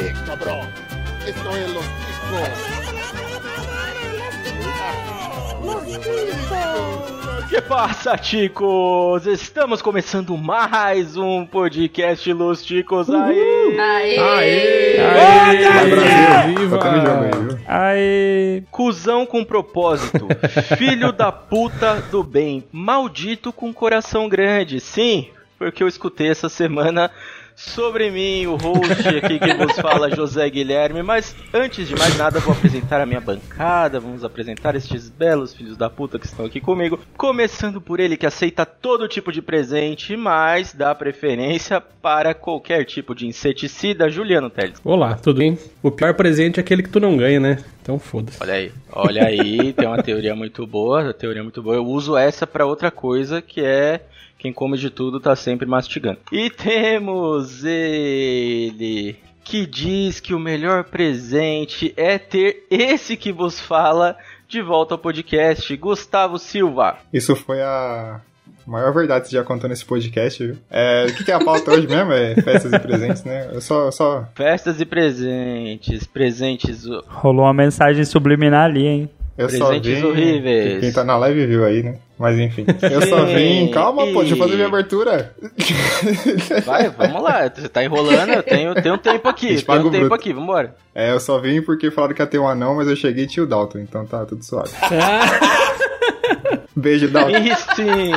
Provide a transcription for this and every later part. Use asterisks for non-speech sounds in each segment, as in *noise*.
Eh, cabrón. Esto es los Que passa, ticos? Estamos começando mais um podcast Los Ticos aí. Aê! Aê! Viva! Aí, viu? Aê! Cusão com propósito, filho da puta do bem, maldito com coração grande. Sim, foi o que eu escutei essa semana sobre mim, o host aqui que vos fala, José Guilherme. Mas antes de mais nada, vou apresentar a minha bancada. Vamos apresentar estes belos filhos da puta que estão aqui comigo. Começando por ele que aceita todo tipo de presente, mas dá preferência para qualquer tipo de inseticida, Juliano Teles. Olá, tudo bem? O pior presente é aquele que tu não ganha, né? Então foda-se. Olha aí, olha aí, tem uma teoria muito boa, teoria muito boa. Eu uso essa para outra coisa que é quem come de tudo tá sempre mastigando. E temos ele que diz que o melhor presente é ter esse que vos fala de volta ao podcast, Gustavo Silva. Isso foi a maior verdade que você já contou nesse podcast, viu? É, o que, que é a pauta hoje mesmo? É festas e presentes, né? Eu só, só... Festas e presentes, presentes Rolou uma mensagem subliminar ali, hein? Eu só Presentes vim... horríveis. Quem tá na live viu aí, né? Mas enfim. Eu só vim... Calma, pô, deixa eu fazer minha abertura. Vai, vamos lá, você tá enrolando, eu tenho, tenho um tempo aqui, tenho paga um o tempo bruto. aqui, vambora. É, eu só vim porque falaram que ia ter um anão, mas eu cheguei e tinha o Dalton, então tá tudo suave. *laughs* Beijo, Dalton. E sim,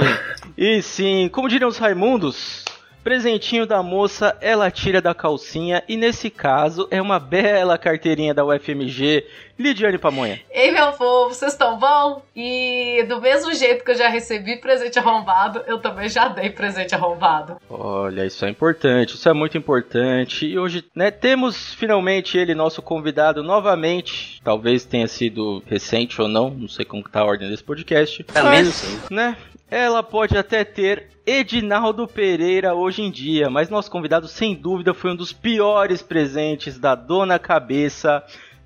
e sim, como diriam os Raimundos, presentinho da moça ela tira da calcinha e nesse caso é uma bela carteirinha da UFMG, Lidiane Pamonha. Ei, meu povo, vocês estão bom? E do mesmo jeito que eu já recebi presente arrombado, eu também já dei presente arrombado. Olha, isso é importante, isso é muito importante. E hoje, né, temos finalmente ele, nosso convidado, novamente. Talvez tenha sido recente ou não, não sei como que tá a ordem desse podcast. Pelo menos sim. né, ela pode até ter Edinaldo Pereira hoje em dia, mas nosso convidado, sem dúvida, foi um dos piores presentes da Dona Cabeça.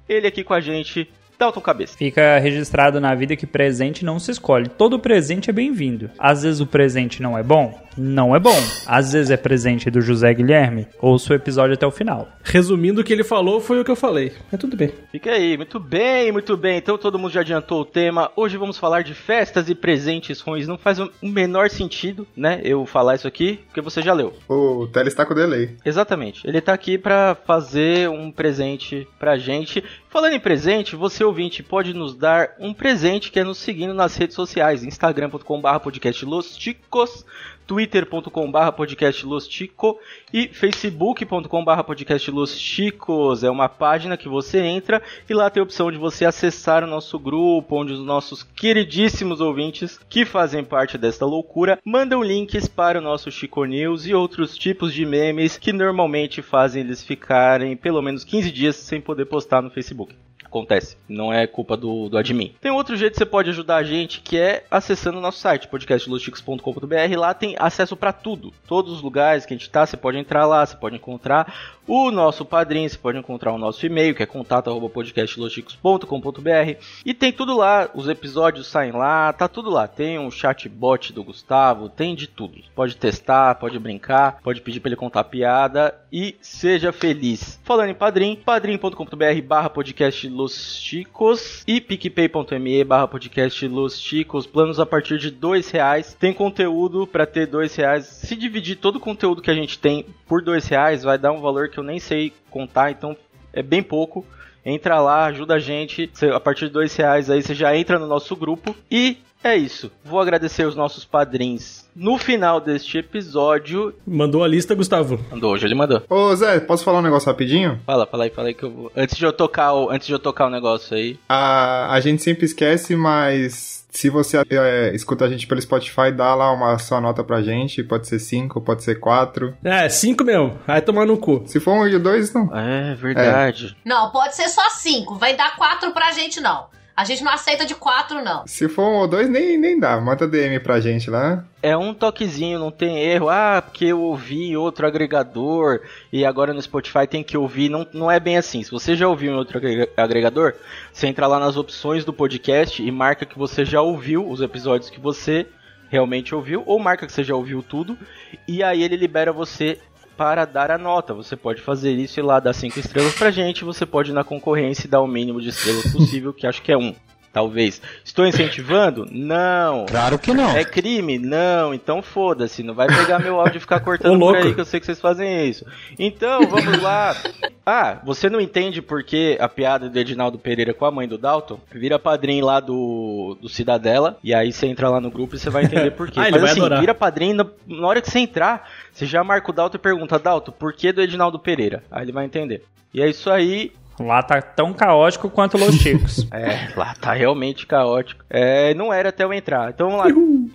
Ele aqui com a gente, Dalton Cabeça. Fica registrado na vida que presente não se escolhe. Todo presente é bem-vindo. Às vezes o presente não é bom? Não é bom. Às vezes é presente do José Guilherme. Ouça o episódio até o final. Resumindo, o que ele falou foi o que eu falei. Mas tudo bem. Fica aí, muito bem, muito bem. Então todo mundo já adiantou o tema. Hoje vamos falar de festas e presentes ruins. Não faz o menor sentido, né, eu falar isso aqui, porque você já leu. O Teles tá com delay. Exatamente. Ele tá aqui pra fazer um presente pra gente. Falando em presente, você ouvinte pode nos dar um presente que é nos seguindo nas redes sociais, instagram.com.br podcast Los Ticos, twitter.com.br podcast Los Tico e facebook.com.br podcast Los Chicos. É uma página que você entra e lá tem a opção de você acessar o nosso grupo, onde os nossos queridíssimos ouvintes que fazem parte desta loucura mandam links para o nosso Chico News e outros tipos de memes que normalmente fazem eles ficarem pelo menos 15 dias sem poder postar no Facebook. Acontece, não é culpa do, do admin. Tem outro jeito que você pode ajudar a gente, que é acessando o nosso site, podcastlosticos.com.br. Lá tem acesso para tudo. Todos os lugares que a gente tá, você pode entrar lá, você pode encontrar o nosso padrinho, você pode encontrar o nosso e-mail, que é contato.podcastlosticos.com.br. E tem tudo lá, os episódios saem lá, tá tudo lá. Tem um chatbot do Gustavo, tem de tudo. Pode testar, pode brincar, pode pedir para ele contar piada e seja feliz. Falando em padrim, padrim.com.br barra podcast Los Chicos e picpay.me barra podcast Los Chicos, planos a partir de dois reais. Tem conteúdo para ter dois reais. Se dividir todo o conteúdo que a gente tem por dois reais, vai dar um valor que eu nem sei contar, então é bem pouco. Entra lá, ajuda a gente. A partir de dois reais aí você já entra no nosso grupo. E é isso. Vou agradecer os nossos padrinhos. No final deste episódio. Mandou a lista, Gustavo. Mandou hoje, ele mandou. Ô, Zé, posso falar um negócio rapidinho? Fala, fala aí, fala aí que eu vou. Antes de eu tocar o, antes de eu tocar o negócio aí. A, a gente sempre esquece, mas se você é, escuta a gente pelo Spotify, dá lá uma sua nota pra gente. Pode ser 5, pode ser 4. É, cinco mesmo. Vai tomar no cu. Se for um e dois, não. É verdade. Não, pode ser só cinco. Vai dar quatro pra gente, não. A gente não aceita de quatro, não. Se for um ou dois, nem, nem dá. Manda DM pra gente lá. É um toquezinho, não tem erro. Ah, porque eu ouvi em outro agregador e agora no Spotify tem que ouvir. Não, não é bem assim. Se você já ouviu em outro agrega- agregador, você entra lá nas opções do podcast e marca que você já ouviu os episódios que você realmente ouviu, ou marca que você já ouviu tudo, e aí ele libera você para dar a nota. Você pode fazer isso e lá dar 5 estrelas pra gente. Você pode ir na concorrência e dar o mínimo de estrelas possível, que acho que é um. Talvez. Estou incentivando? Não. Claro que não. É crime? Não. Então foda-se. Não vai pegar meu áudio e ficar *laughs* cortando por aí, que eu sei que vocês fazem isso. Então, vamos lá. *laughs* Ah, você não entende por que a piada do Edinaldo Pereira com a mãe do Dalton? Vira padrinho lá do, do Cidadela. E aí você entra lá no grupo e você vai entender por quê. *laughs* Ah, ele Mas vai assim, adorar. vira padrinho. Na, na hora que você entrar, você já marca o Dalton e pergunta: Dalton, por que do Edinaldo Pereira? Aí ele vai entender. E é isso aí. Lá tá tão caótico quanto Los Chicos. *laughs* É, lá tá realmente caótico. É, não era até eu entrar. Então vamos lá.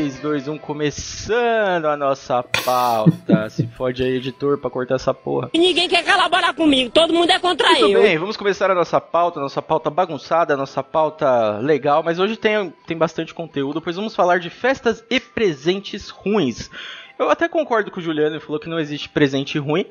Três, dois, um, começando a nossa pauta. *laughs* Se fode aí, editor, pra cortar essa porra. E ninguém quer colaborar comigo, todo mundo é contra Muito eu. bem, vamos começar a nossa pauta, a nossa pauta bagunçada, a nossa pauta legal, mas hoje tem, tem bastante conteúdo, pois vamos falar de festas e presentes ruins. Eu até concordo com o Juliano, ele falou que não existe presente ruim.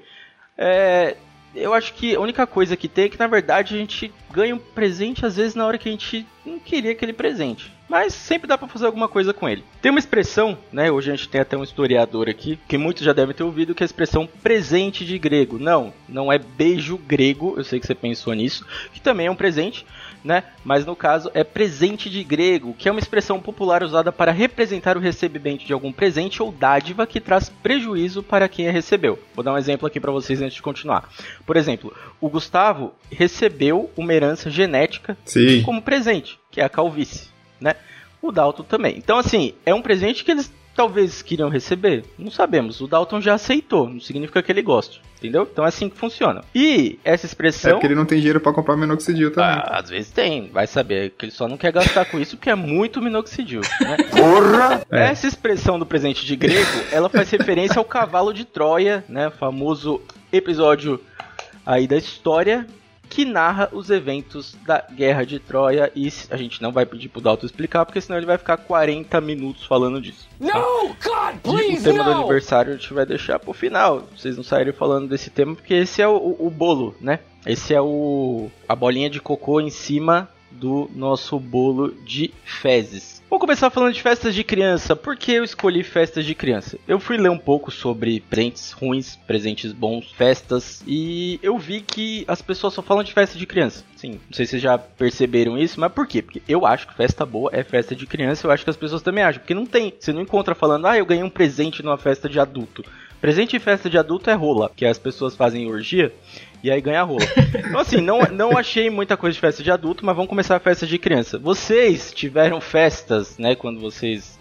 É, eu acho que a única coisa que tem é que, na verdade, a gente ganha um presente às vezes na hora que a gente não queria aquele presente. Mas sempre dá pra fazer alguma coisa com ele. Tem uma expressão, né? Hoje a gente tem até um historiador aqui, que muitos já devem ter ouvido, que é a expressão presente de grego. Não, não é beijo grego, eu sei que você pensou nisso, que também é um presente, né? Mas no caso é presente de grego, que é uma expressão popular usada para representar o recebimento de algum presente ou dádiva que traz prejuízo para quem a recebeu. Vou dar um exemplo aqui para vocês antes de continuar. Por exemplo, o Gustavo recebeu uma herança genética Sim. como presente, que é a calvície, né? O Dalton também. Então, assim, é um presente que eles talvez queriam receber? Não sabemos. O Dalton já aceitou, não significa que ele goste, entendeu? Então é assim que funciona. E essa É expressão. porque ele não tem dinheiro pra comprar minoxidil também. Ah, às vezes tem, vai saber que ele só não quer gastar com isso porque é muito minoxidil, né? *laughs* Porra! É. Essa expressão do presente de grego, ela faz referência ao cavalo de Troia, né? Famoso episódio aí da história que narra os eventos da Guerra de Troia e a gente não vai pedir pro Dalton explicar porque senão ele vai ficar 40 minutos falando disso. No, God, E o please, tema do no! aniversário a gente vai deixar pro final. Vocês não saírem falando desse tema, porque esse é o, o- o bolo, né? Esse é o a bolinha de cocô em cima do nosso bolo de fezes. Vou começar falando de festas de criança. Por que eu escolhi festas de criança? Eu fui ler um pouco sobre presentes ruins, presentes bons, festas, e eu vi que as pessoas só falam de festa de criança. Sim, não sei se vocês já perceberam isso, mas por quê? Porque eu acho que festa boa é festa de criança, eu acho que as pessoas também acham, porque não tem, você não encontra falando, ah, eu ganhei um presente numa festa de adulto. Presente em festa de adulto é rola, que as pessoas fazem orgia e aí ganha rola. Então assim, não, não achei muita coisa de festa de adulto, mas vamos começar a festa de criança. Vocês tiveram festas, né, quando vocês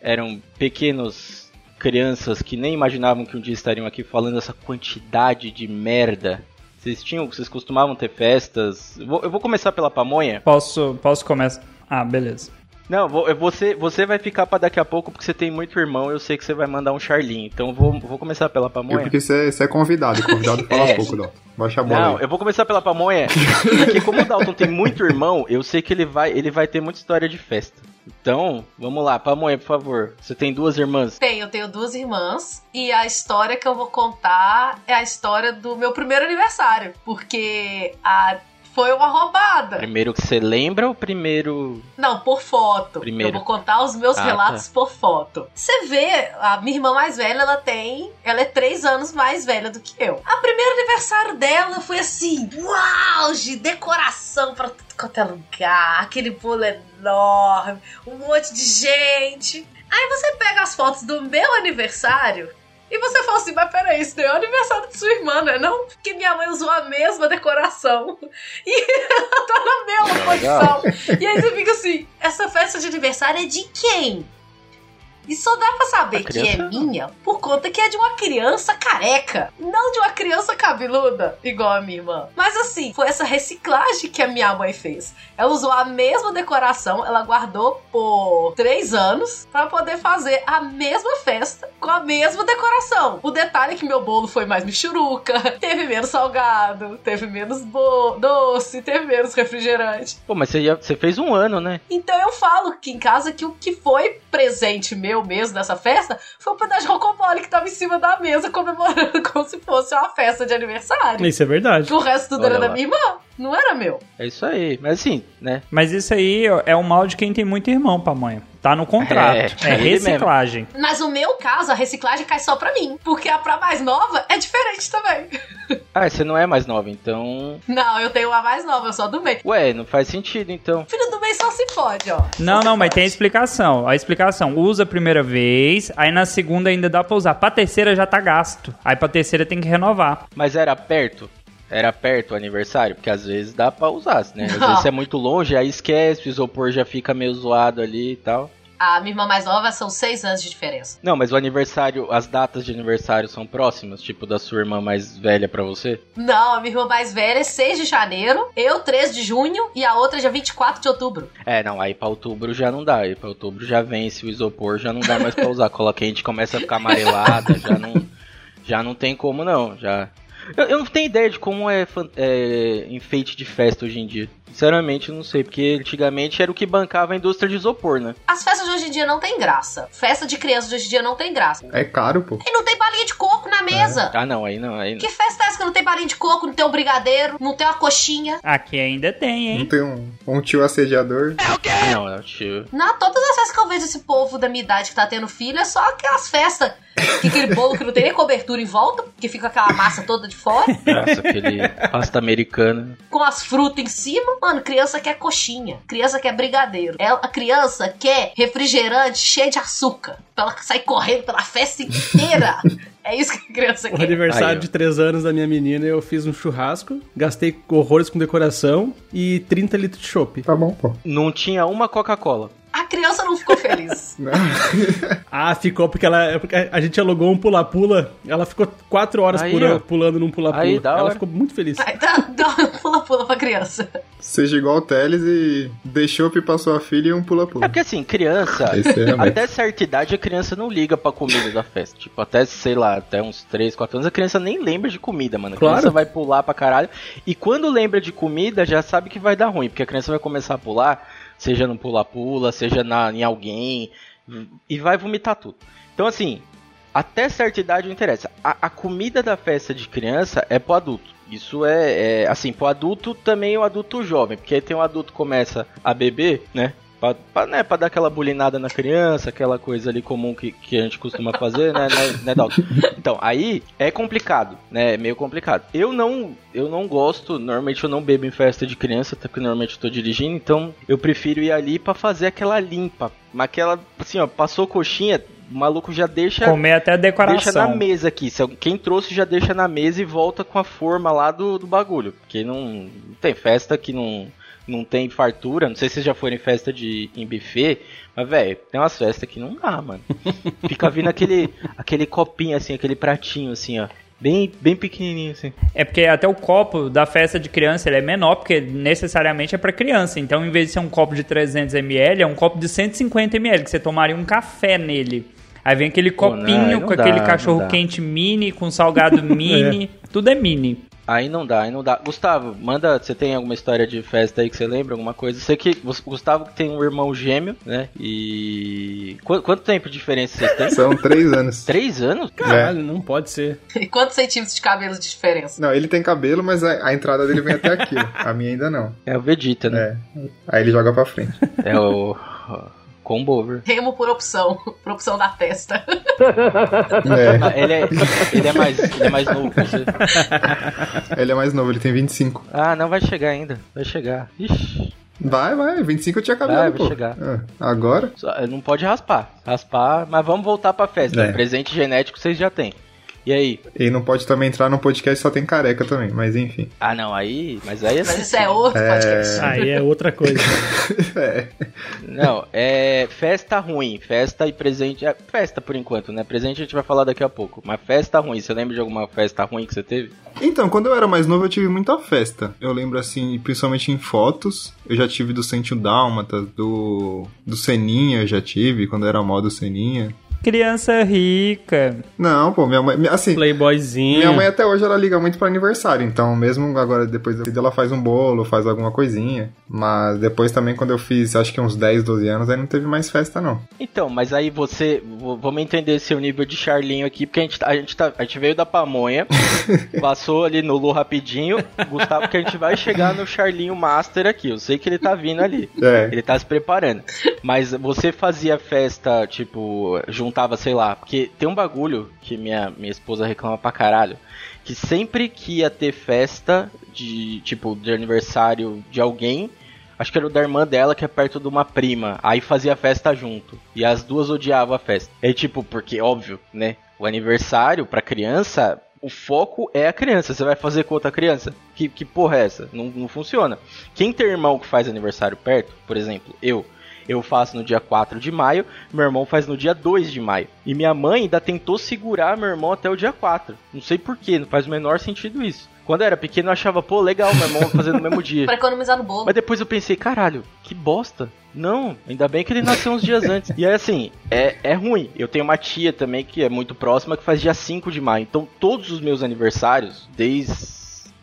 eram pequenos crianças que nem imaginavam que um dia estariam aqui falando essa quantidade de merda. Vocês tinham, vocês costumavam ter festas? Eu vou começar pela pamonha. Posso, posso começar? Ah, beleza. Não, você, você vai ficar pra daqui a pouco porque você tem muito irmão. Eu sei que você vai mandar um charlinho. Então eu vou, vou começar pela É pamonha. porque você é, você é convidado, convidado fala *laughs* É. pouco, Dalton. Baixa a bola Não, aí. eu vou começar pela pamonha, porque como o Dalton tem muito irmão, eu sei que ele vai, ele vai ter muita história de festa. Então, vamos lá, pamonha, por favor. Você tem duas irmãs? Tenho, eu tenho duas irmãs e a história que eu vou contar é a história do meu primeiro aniversário, porque a foi uma roubada. Primeiro que você lembra ou primeiro. Não, por foto. Primeiro. Eu vou contar os meus Ah, relatos por foto. Você vê, a minha irmã mais velha, ela tem. Ela é três anos mais velha do que eu. A primeiro aniversário dela foi assim: uau, de decoração pra tudo quanto é lugar, aquele bolo enorme, um monte de gente. Aí você pega as fotos do meu aniversário. E você fala assim, mas peraí, isso daí é o aniversário de sua irmã, não é não? Porque minha mãe usou a mesma decoração. *laughs* E ela tá na mesma posição. E aí você fica assim, essa festa de aniversário é de quem? E só dá pra saber que é minha por conta que é de uma criança careca, não de uma criança cabeluda, igual a minha irmã. Mas assim, foi essa reciclagem que a minha mãe fez. Ela usou a mesma decoração, ela guardou por três anos pra poder fazer a mesma festa com a mesma decoração. O detalhe é que meu bolo foi mais michuruca, *laughs* teve menos salgado, teve menos doce, teve menos refrigerante. Pô, mas você, já, você fez um ano, né? Então eu falo que em casa que o que foi presente meu meu mesmo nessa festa foi o pedaço de rocambole que tava em cima da mesa comemorando *laughs* como se fosse uma festa de aniversário. Isso é verdade. O resto tudo Olha era da lá. minha irmã, não era meu. É isso aí. Mas assim, né? Mas isso aí é o mal de quem tem muito irmão, pamonha. Tá no contrato. É, É, mesmo. reciclagem. Mas no meu caso, a reciclagem cai só pra mim. Porque a pra mais nova é diferente também. *laughs* Ah, você não é mais nova, então. Não, eu tenho uma mais nova, eu sou a do meio. Ué, não faz sentido, então. Filho do meio só se pode, ó. Não, não, mas tem a explicação. A explicação, usa a primeira vez, aí na segunda ainda dá pra usar. Pra terceira já tá gasto. Aí pra terceira tem que renovar. Mas era perto? Era perto o aniversário? Porque às vezes dá pra usar, né? Às vezes *laughs* é muito longe, aí esquece, o isopor já fica meio zoado ali e tal. A minha irmã mais nova são seis anos de diferença. Não, mas o aniversário, as datas de aniversário são próximas? Tipo, da sua irmã mais velha pra você? Não, a minha irmã mais velha é 6 de janeiro, eu 3 de junho e a outra dia 24 de outubro. É, não, aí pra outubro já não dá. Aí pra outubro já vence o isopor, já não dá mais pra usar. Cola quente começa a ficar amarelada, já não, já não tem como não, já. Eu, eu não tenho ideia de como é, é enfeite de festa hoje em dia. Sinceramente, não sei, porque antigamente era o que bancava a indústria de isopor, né? As festas de hoje em dia não tem graça. Festa de criança de hoje em dia não tem graça. É caro, pô. E não tem balinha de coco na mesa. Ah, não, aí não, aí não. Que festa é essa que não tem balinha de coco, não tem um brigadeiro, não tem uma coxinha? Aqui ainda tem, Não hein? tem um, um tio assediador. Ah, não, não, tio. Não, todas as festas que eu vejo esse povo da minha idade que tá tendo filho é só aquelas festas. Que aquele *laughs* bolo que não tem nem cobertura em volta, que fica aquela massa toda de fora, Nossa, aquele pasta americana. com as frutas em cima. Mano, criança quer coxinha, criança quer brigadeiro. Ela, a criança quer refrigerante cheio de açúcar. Pra ela sair correndo pela festa inteira. *laughs* é isso que a criança quer. aniversário Aí, de 3 anos da minha menina, eu fiz um churrasco, gastei horrores com decoração e 30 litros de chopp. Tá bom, pô. Não tinha uma Coca-Cola. A criança não ficou feliz. *laughs* Ah, ficou porque ela. porque A gente alugou um pula-pula. Ela ficou 4 horas Aí, pulando num pula-pula. Ela hora. ficou muito feliz. Aí dá, dá um pula-pula pra criança. Seja igual o Teles e deixou pra sua filha e um É pula-pula. porque assim, criança, é até certa idade a criança não liga pra comida da festa. Tipo, até, sei lá, até uns 3, 4 anos a criança nem lembra de comida, mano. A Claro. criança vai pular pra caralho. E quando lembra de comida, já sabe que vai dar ruim, porque a criança vai começar a pular, seja no pula-pula, seja na, em alguém, e vai vomitar tudo. Então, assim, até certa idade não interessa. A, a comida da festa de criança é pro adulto. Isso é, é, assim, pro adulto também o adulto jovem, porque aí tem um adulto que começa a beber, né? Pra, pra, né, pra dar aquela bulinada na criança, aquela coisa ali comum que, que a gente costuma fazer, né, né, né Dalton? Então, aí é complicado, né? É meio complicado. Eu não, eu não gosto, normalmente eu não bebo em festa de criança, até porque normalmente eu tô dirigindo, então eu prefiro ir ali pra fazer aquela limpa. Mas aquela, assim, ó, passou coxinha, o maluco já deixa. Comer até a Deixa na decoração. mesa aqui. Quem trouxe já deixa na mesa e volta com a forma lá do, do bagulho. Porque não, não tem festa que não, não tem fartura. Não sei se vocês já foram em festa de em buffet. Mas, velho, tem umas festas que não dá, mano. *laughs* Fica vindo aquele, aquele copinho assim, aquele pratinho assim, ó. Bem, bem pequenininho assim. É porque até o copo da festa de criança ele é menor, porque necessariamente é pra criança. Então, em vez de ser um copo de 300ml, é um copo de 150ml, que você tomaria um café nele. Aí vem aquele Pô, não, copinho não com dá, aquele cachorro quente mini, com salgado *laughs* mini, tudo é mini. Aí não dá, aí não dá. Gustavo, manda. Você tem alguma história de festa aí que você lembra? Alguma coisa? Sei que o Gustavo tem um irmão gêmeo, né? E. Qu- quanto tempo de diferença vocês têm? *laughs* São três anos. Três anos? Caralho, não pode ser. E quantos centímetros de cabelo de diferença? Não, ele tem cabelo, mas a, a entrada dele vem até aqui. ó. A minha ainda não. É o Vegeta, né? É. Aí ele joga pra frente. É, o. *laughs* Combo over. Remo por opção, *laughs* por opção da testa. *laughs* É. Ele, é, ele, é mais, ele é mais novo que você. *laughs* Ele é mais novo, ele tem 25. Ah, não vai chegar ainda. Vai chegar. Ixi. Vai, vai. 25 eu tinha cabelo, Vai, pô. chegar. Ah, agora? Só- não pode raspar. Raspar, mas vamos voltar pra festa. É. Presente genético vocês já têm. E aí? E não pode também entrar no podcast, só tem careca também, mas enfim. Ah, não, aí. Mas aí é. Mas isso é outro podcast. Aí é outra coisa. *laughs* É. Não, é festa ruim. Festa e presente. É festa por enquanto, né? Presente a gente vai falar daqui a pouco. Mas festa ruim. Você lembra de alguma festa ruim que você teve? Então, quando eu era mais novo, eu tive muita festa. Eu lembro, assim, principalmente em fotos. Eu já tive do Sentiu Dálmatas, do, do Seninha, eu já tive, quando era mal do Seninha. Criança rica. Não, pô, minha mãe. Assim, Playboyzinho. minha mãe até hoje ela liga muito pra aniversário. Então, mesmo agora, depois da vida, ela faz um bolo, faz alguma coisinha. Mas depois também, quando eu fiz, acho que uns 10, 12 anos, aí não teve mais festa, não. Então, mas aí você. Vamos entender seu nível de Charlinho aqui, porque a gente, tá- a gente, tá, a gente veio da pamonha, *laughs* passou ali no Lu rapidinho, Gustavo, que a gente vai chegar no Charlinho Master aqui. Eu sei que ele tá vindo ali. É. Ele tá se preparando. Mas você fazia festa, tipo, juntava, sei lá, porque tem um bagulho que minha, minha esposa reclama pra caralho. Que sempre que ia ter festa de, tipo, de aniversário de alguém, acho que era o da irmã dela, que é perto de uma prima. Aí fazia festa junto. E as duas odiavam a festa. É tipo, porque, óbvio, né? O aniversário pra criança, o foco é a criança. Você vai fazer com outra criança? Que, que porra é essa? Não, não funciona. Quem tem irmão que faz aniversário perto, por exemplo, eu. Eu faço no dia 4 de maio, meu irmão faz no dia 2 de maio. E minha mãe ainda tentou segurar meu irmão até o dia 4. Não sei porquê, não faz o menor sentido isso. Quando eu era pequeno eu achava, pô, legal, meu irmão fazer no mesmo dia. *laughs* Pra economizar no bolo. Mas depois eu pensei, caralho, que bosta. Não, ainda bem que ele nasceu uns dias antes. E aí, assim, é, é ruim. Eu tenho uma tia também que é muito próxima que faz dia 5 de maio. Então, todos os meus aniversários, desde,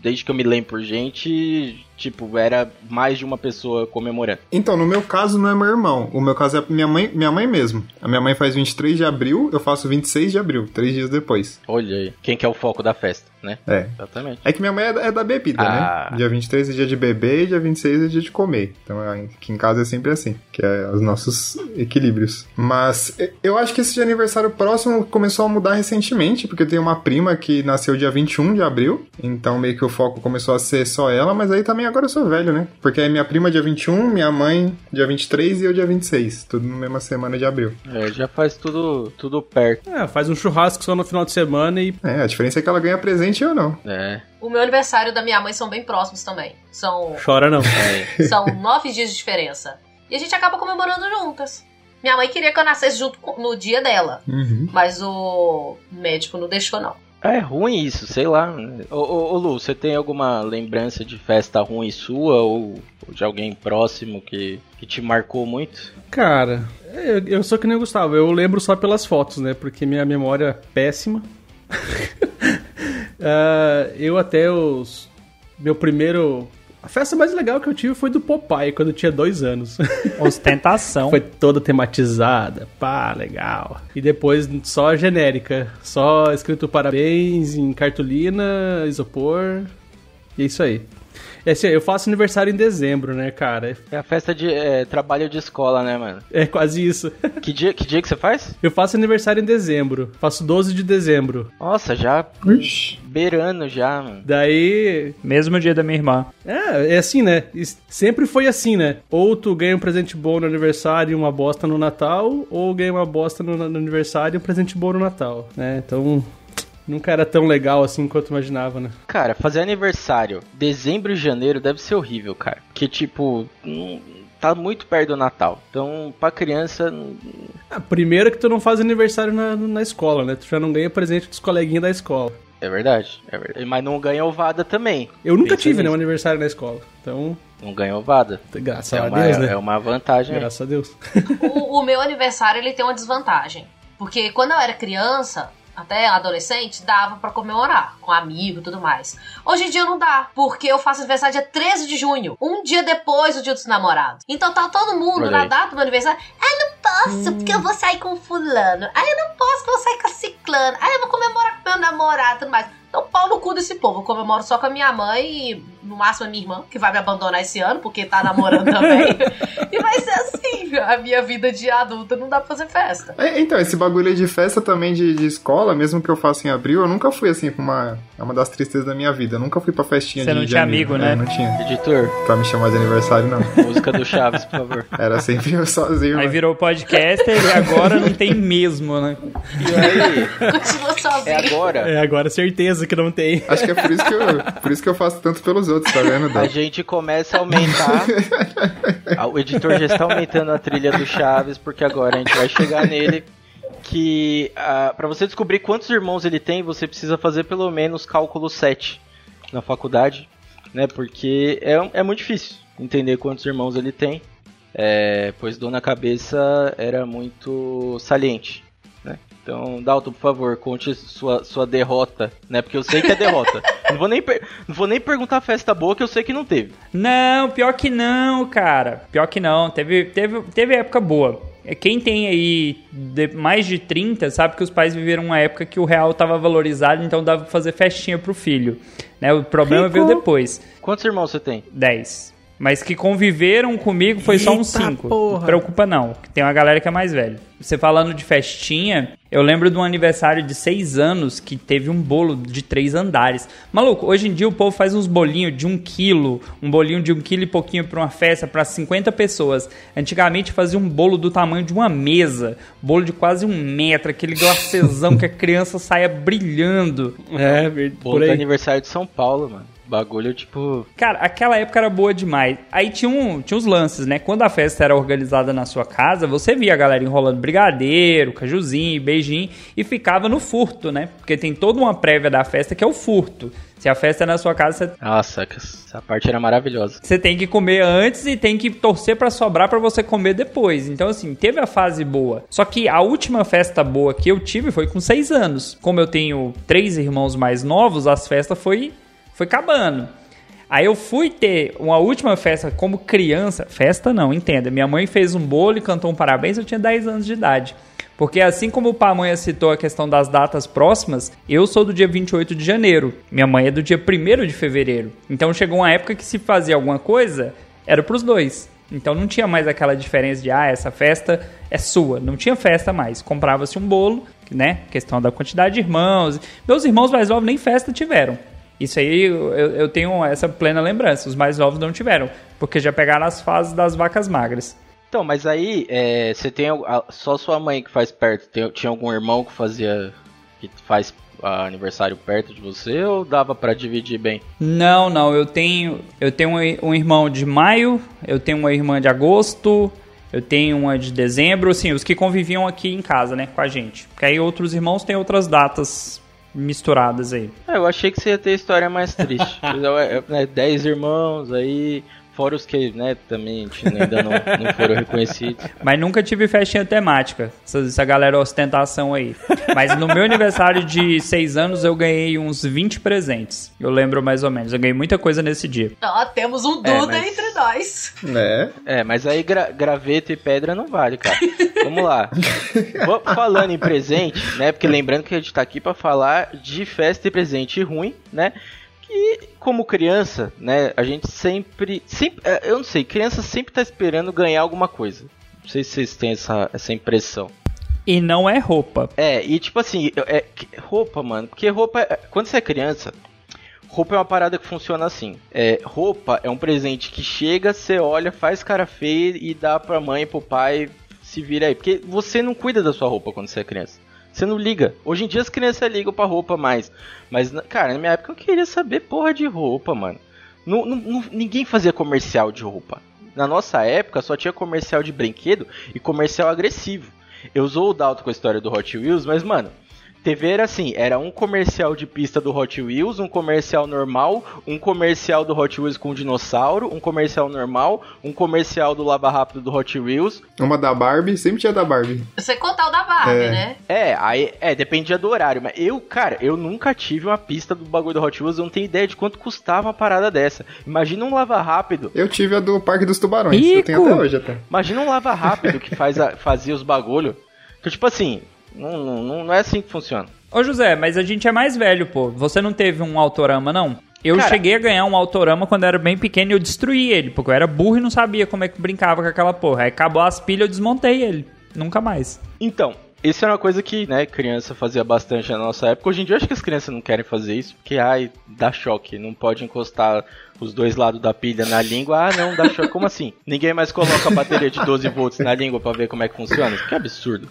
desde que eu me lembro por gente, tipo, era mais de uma pessoa comemorando. Então, no meu caso, não é meu irmão. O meu caso é minha mãe, minha mãe mesmo. A minha mãe faz 23 de abril, eu faço 26 de abril, três dias depois. Olha aí. Quem que é o foco da festa, né? É. Exatamente. É que minha mãe é da, é da bebida, Ah. né? Dia 23 é dia de beber e dia 26 é dia de comer. Então é- aqui em casa é sempre assim, que é os nossos equilíbrios. Mas eu acho que esse de aniversário próximo começou a mudar recentemente, porque eu tenho uma prima que nasceu dia 21 de abril, então meio que o foco começou a ser só ela, mas aí também agora eu sou velho, né? Porque aí minha prima dia 21, minha mãe dia 23 e eu dia 26, tudo na mesma semana de abril. É, já faz tudo, tudo perto. É, faz um churrasco só no final de semana e. É, a diferença é que ela ganha presente e eu não. É. O meu aniversário e da minha mãe são bem próximos também. São, Chora não. *laughs* são nove dias de diferença. E a gente acaba comemorando juntas. Minha mãe queria que eu nascesse junto com- no dia dela. Uhum. Mas o médico não deixou, não. É ruim isso, sei lá. Ô, ô, ô, Lu, você tem alguma lembrança de festa ruim sua ou, de alguém próximo que, que te marcou muito? Cara, eu, eu sou que nem o Gustavo, eu lembro só pelas fotos, né? Porque minha memória é péssima. *laughs* Ah, eu até os. Meu primeiro. A festa mais legal que eu tive foi do Popeye, quando eu tinha dois anos. *laughs* Ostentação. Foi toda tematizada, pá, legal. E depois só genérica, só escrito parabéns em cartolina, isopor. E é isso aí. É assim, eu faço aniversário em dezembro, né, cara? É a festa de é, trabalho de escola, né, mano? É quase isso. *laughs* Que dia, que dia que você faz? Eu faço aniversário em dezembro. Faço 12 de dezembro. Nossa, já Ixi. beirando já, mano. Daí. Mesmo dia da minha irmã. É, é assim, né? Sempre foi assim, né? Ou tu ganha um presente bom no aniversário e uma bosta no Natal, ou ganha uma bosta no, no aniversário e um presente bom no Natal, né? Então. Nunca era tão legal assim quanto imaginava, né? Cara, fazer aniversário dezembro e janeiro deve ser horrível, cara. Porque, tipo, tá muito perto do Natal. Então, pra criança, Ah, primeiro que tu não faz aniversário na, na escola, né? Tu já não ganha presente dos coleguinhas da escola. é verdade, é verdade. Mas não ganha ovada também. Eu nunca Pensa tive, né? Um aniversário na escola. Então, Não ganha ovada. graças É a uma, Deus, né? é uma vantagem. aí. Graças a Deus. O, o meu aniversário ele tem uma desvantagem. Porque quando eu era criança, até adolescente, dava pra comemorar com amigo e tudo mais. Hoje em dia não dá, porque eu faço aniversário dia 13 de junho, um dia depois do dia dos namorados. Então tá todo mundo Olha na aí. data do meu aniversário. Ah, não posso, porque eu vou sair com fulano. Ah, eu não posso, porque eu vou sair com a ciclano. Ah, eu vou comemorar com meu namorado e tudo mais. Então, pau no cu desse povo. Eu comemoro só com a minha mãe e, no máximo, a minha irmã, que vai me abandonar esse ano, porque tá namorando também. *laughs* e vai ser assim, a minha vida de adulta não dá pra fazer festa. É, então, esse bagulho de festa também de, de escola, mesmo que eu faça em abril, eu nunca fui assim pra uma. É uma das tristezas da minha vida. Eu nunca fui pra festinha Você de não de tinha amigo, né? É, não tinha. Editor, Pra me chamar de aniversário, não. música do Chaves, por favor. *laughs* Era sempre eu sozinho. Aí né? virou podcaster e agora não tem mesmo, né? E aí, Continua sozinho. é agora. É, agora certeza que não tem. Acho que é por isso que eu, por isso que eu faço tanto pelos outros, tá vendo, A Dó? gente começa a aumentar. *laughs* O editor já está aumentando a trilha do Chaves, porque agora a gente vai chegar nele. Que ah, pra você descobrir quantos irmãos ele tem, você precisa fazer pelo menos cálculo 7 na faculdade, né? Porque é, é muito difícil entender quantos irmãos ele tem. É, pois Dona Cabeça era muito saliente. Então, Dalton, por favor, conte sua, sua derrota, né? Porque eu sei que é derrota. *laughs* não, vou nem não vou nem perguntar festa boa, que eu sei que não teve. Não, pior que não, cara. Pior que não. Teve, teve, teve época boa. É, Quem tem aí de- mais de 30 sabe que os pais viveram uma época que o real tava valorizado, então dava pra fazer festinha pro filho. Né? O problema Rico. veio depois. Quantos irmãos você tem? 10. Mas que conviveram comigo foi só uns Eita 5. porra. Não preocupa não, que tem uma galera que é mais velha. Você falando de festinha, eu lembro de um aniversário de 6 anos que teve um bolo de 3 andares. Maluco, hoje em dia o povo faz uns bolinhos de 1 quilo, um bolinho de 1 quilo e pouquinho pra uma festa pra 50 pessoas. Antigamente fazia um bolo do tamanho de uma mesa, bolo de quase um metro, aquele glacezão que a criança saia brilhando. É, ver- Bolo por do aí. aniversário de São Paulo, mano. Bagulho, tipo. Cara, aquela época era boa demais. Aí tinha, um, tinha uns lances, né? Quando a festa era organizada na sua casa, você via a galera enrolando brigadeiro, cajuzinho, beijinho e ficava no furto, né? Porque tem toda uma prévia da festa que é o furto. Se a festa é na sua casa, você, Nossa, essa parte era maravilhosa. você tem que comer antes e tem que torcer pra sobrar pra você comer depois. Então, assim, teve a fase boa. Só que a última festa boa que eu tive foi com seis anos. Como eu tenho três irmãos mais novos, as festas foi, foi acabando. Aí eu fui ter uma última festa como criança. Festa não, entenda. Minha mãe fez um bolo e cantou um parabéns, eu tinha 10 anos de idade. Porque assim como o Pamonha citou a questão das datas próximas, eu sou do dia 28 de janeiro. Minha mãe é do dia 1 de fevereiro. Então chegou uma época que se fazia alguma coisa, era pros dois. Então não tinha mais aquela diferença de, ah, essa festa é sua. Não tinha festa mais. Comprava-se um bolo, né? Questão da quantidade de irmãos. Meus irmãos mais novos nem festa tiveram. Isso aí eu, eu tenho essa plena lembrança. Os mais novos não tiveram, porque já pegaram as fases das vacas magras. Então, mas aí, é, você tem a- só sua mãe que faz perto? Tem- tinha algum irmão que fazia. que faz ah, aniversário perto de você ou dava pra dividir bem? Não, não, eu tenho eu tenho um, um irmão de maio, eu tenho uma irmã de agosto, eu tenho uma de dezembro, assim, os que conviviam aqui em casa, né, com a gente. Porque aí outros irmãos têm outras datas misturadas aí. É, eu achei que você ia ter história mais triste. *laughs* É, é, né, Dez irmãos, aí. Fora os que, né, também ainda não, não foram reconhecidos. *laughs* Mas nunca tive festinha temática, essa, essa galera ostentação aí. Mas no meu aniversário de 6 anos eu ganhei uns 20 presentes. Eu lembro mais ou menos. Eu ganhei muita coisa nesse dia. Ó, temos um Duda É, mas- entre nós. É. É, mas aí gra- graveto e pedra não vale, cara. Vamos lá. Vou- Falando em presente, né? Porque lembrando que a gente tá aqui pra falar de festa e presente ruim, né? Que, como criança, né? A gente sempre. sempre é, eu não sei, criança sempre tá esperando ganhar alguma coisa. Não sei se vocês têm essa, essa impressão. E não é roupa. É, e tipo assim, é, roupa, mano. Porque roupa, é- quando você é criança, roupa é uma parada que funciona assim. É, roupa é um presente que chega, você olha, faz cara feia e dá pra mãe, pro pai, se vira aí. Porque você não cuida da sua roupa quando você é criança. Você não liga. Hoje em dia as crianças ligam pra roupa mais. Mas, cara, na minha época eu queria saber porra de roupa, mano. Não- não- ninguém fazia comercial de roupa. Na nossa época só tinha comercial de brinquedo e comercial agressivo. Eu usou o Dalton com a história do Hot Wheels, mas, mano, TV era assim, era um comercial de pista do Hot Wheels, um comercial normal, um comercial do Hot Wheels com dinossauro, um comercial normal, um comercial do Lava Rápido do Hot Wheels. Uma da Barbie, sempre tinha da Barbie. Você contar o da Barbie, É. né? É, aí, é, dependia do horário, mas eu, cara, eu nunca tive uma pista do bagulho do Hot Wheels, eu não tenho ideia de quanto custava uma parada dessa. Imagina um Lava Rápido, Eu tive a do Parque dos Tubarões. Eu tenho Rico! até hoje até. imagina um Lava Rápido que faz a- fazia os bagulho. Que tipo assim, não, não, não é assim que funciona. Ô José, mas a gente é mais velho, pô. Você não teve um autorama, não? Eu Cara- cheguei a ganhar um autorama quando eu era bem pequeno e eu destruí ele, porque eu era burro e não sabia como é que brincava com aquela porra. Aí acabou as pilhas, eu desmontei ele. Nunca mais. Então, isso é uma coisa que, né, criança fazia bastante na nossa época. Hoje em dia eu acho que as crianças não querem fazer isso, porque, ai, dá choque. Não pode encostar os dois lados da pilha na língua. Ah, não, dá choque. Como assim? Ninguém mais coloca a bateria de 12 volts na língua pra ver como é que funciona? Que absurdo.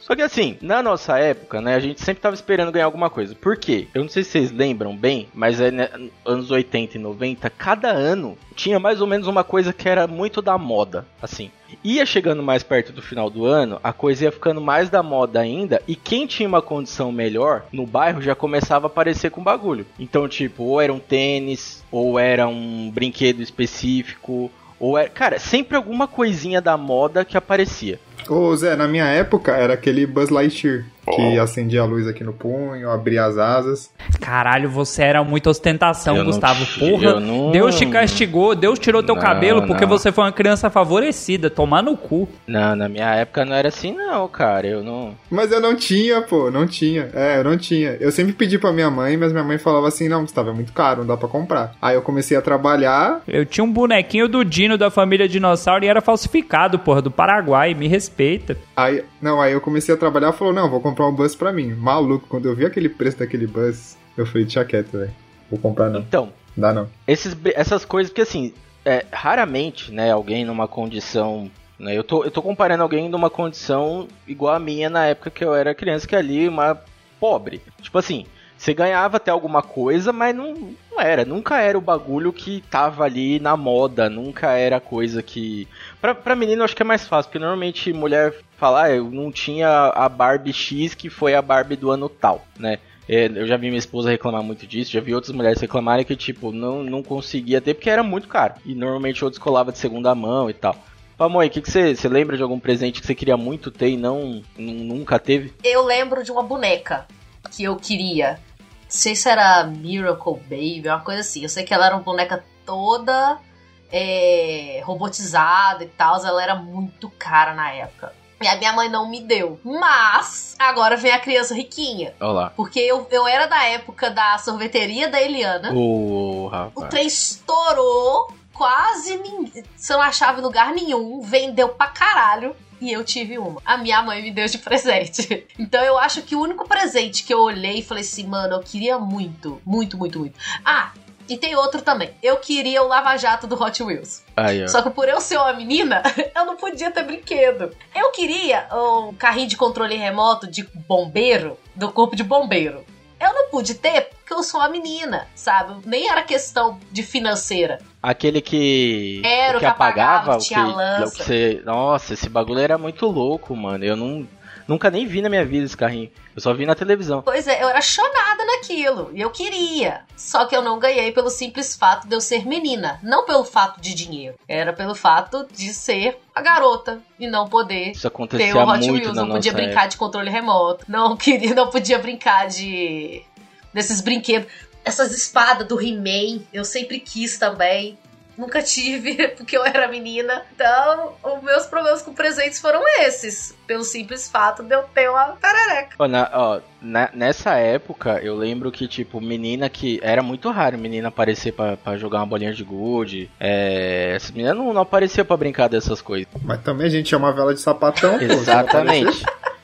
Só que assim, na nossa época, né, a gente sempre tava esperando ganhar alguma coisa. Por quê? Eu não sei se vocês lembram bem, mas é né, anos 80 e 90, cada ano tinha mais ou menos uma coisa que era muito da moda, assim. Ia chegando mais perto do final do ano, a coisa ia ficando mais da moda ainda, e quem tinha uma condição melhor no bairro já começava a aparecer com bagulho. Então, tipo, ou era um tênis, ou era um brinquedo específico, ou era, cara, sempre alguma coisinha da moda que aparecia. Ô, Zé, na minha época era aquele Buzz Lightyear. Que acendia a luz aqui no punho, abria as asas. Caralho, você era muita ostentação, Eu não Gustavo. ti- Porra, não- Deus te castigou, Deus tirou teu Não, cabelo porque não. você foi uma criança favorecida. Tomar no cu. Não, na minha época não era assim não, cara. Eu não. Mas eu não tinha, pô, não tinha. É, eu não tinha. Eu sempre pedi pra minha mãe, mas minha mãe falava assim: não, Gustavo, é muito caro, não dá pra comprar. Aí eu comecei a trabalhar. Eu tinha um bonequinho do Dino da família Dinossauro e era falsificado, porra, do Paraguai. Me respeita. Aí, não, aí eu comecei a trabalhar e falou: não, vou comprar um bus pra mim. Maluco, quando eu vi aquele preço daquele bus, eu falei: deixa quieto, velho. Vou comprar não. Então, Dá não. esses, essas coisas, porque assim, é, raramente, né, alguém numa condição. Né, eu, tô, eu tô comparando alguém numa condição igual a minha na época que eu era criança, que é ali uma pobre. Tipo assim, você ganhava até alguma coisa, mas não, não era. Nunca era o bagulho que tava ali na moda. Nunca era coisa que. Pra, pra menino eu acho que é mais fácil, porque normalmente mulher fala, ah, eu não tinha a Barbie X que foi a Barbie do ano tal, né? É, eu já vi minha esposa reclamar muito disso, já vi outras mulheres reclamarem que, tipo, não, não conseguia ter porque era muito caro. E normalmente outros colava de segunda mão e tal. Pamoy, o que, você, você lembra de algum presente que você queria muito ter e não nu- nunca teve? Eu lembro de uma boneca que eu queria. Não sei se era Miracle Baby, uma coisa assim. Eu sei que ela era uma boneca toda é, robotizada e tal. Ela era muito cara na época. E a minha mãe não me deu. Mas agora vem a criança riquinha. Olha lá. Porque eu, eu era da época da sorveteria da Eliana. Ô, O rapaz. trem estourou, quase ninguém. Você não achava em lugar nenhum, vendeu pra caralho. E eu tive uma. A minha mãe me deu de presente. *laughs* Então eu acho que o único presente que eu olhei e falei assim, mano, eu queria muito, muito, muito, muito. Ah, e tem outro também. Eu queria o Lava Jato do Hot Wheels. Aí, ó. Só que por eu ser uma menina, *laughs* eu não podia ter brinquedo. Eu queria um carrinho de controle remoto de bombeiro, do corpo de bombeiro. Eu não pude ter porque eu sou uma menina, sabe? Nem era questão de financeira. Aquele que. Era o que apagava, tinha o que, lança. o que você. Nossa, esse bagulho era muito louco, mano. Eu não. Nunca nem vi na minha vida esse carrinho. Eu só vi na televisão. Pois é, eu era chonada naquilo. E eu queria. Só que eu não ganhei pelo simples fato de eu ser menina. Não pelo fato de dinheiro. Era pelo fato de ser a garota e não poder Isso ter acontecia o Hot Wheels, não podia brincar de controle remoto, não *laughs* queria, não podia brincar de desses brinquedos, essas espadas do He-Man, eu sempre quis também. Nunca tive, *laughs* porque eu era menina. Então, os meus problemas com presentes foram esses. Pelo simples fato de eu ter uma perereca. Ó, na- ó, na- nessa época, eu lembro que, tipo, menina que. Era muito raro menina aparecer pra, pra jogar uma bolinha de gude. É. Essa menina não, não aparecia pra brincar dessas coisas. Mas também a gente chamava ela de sapatão, pô.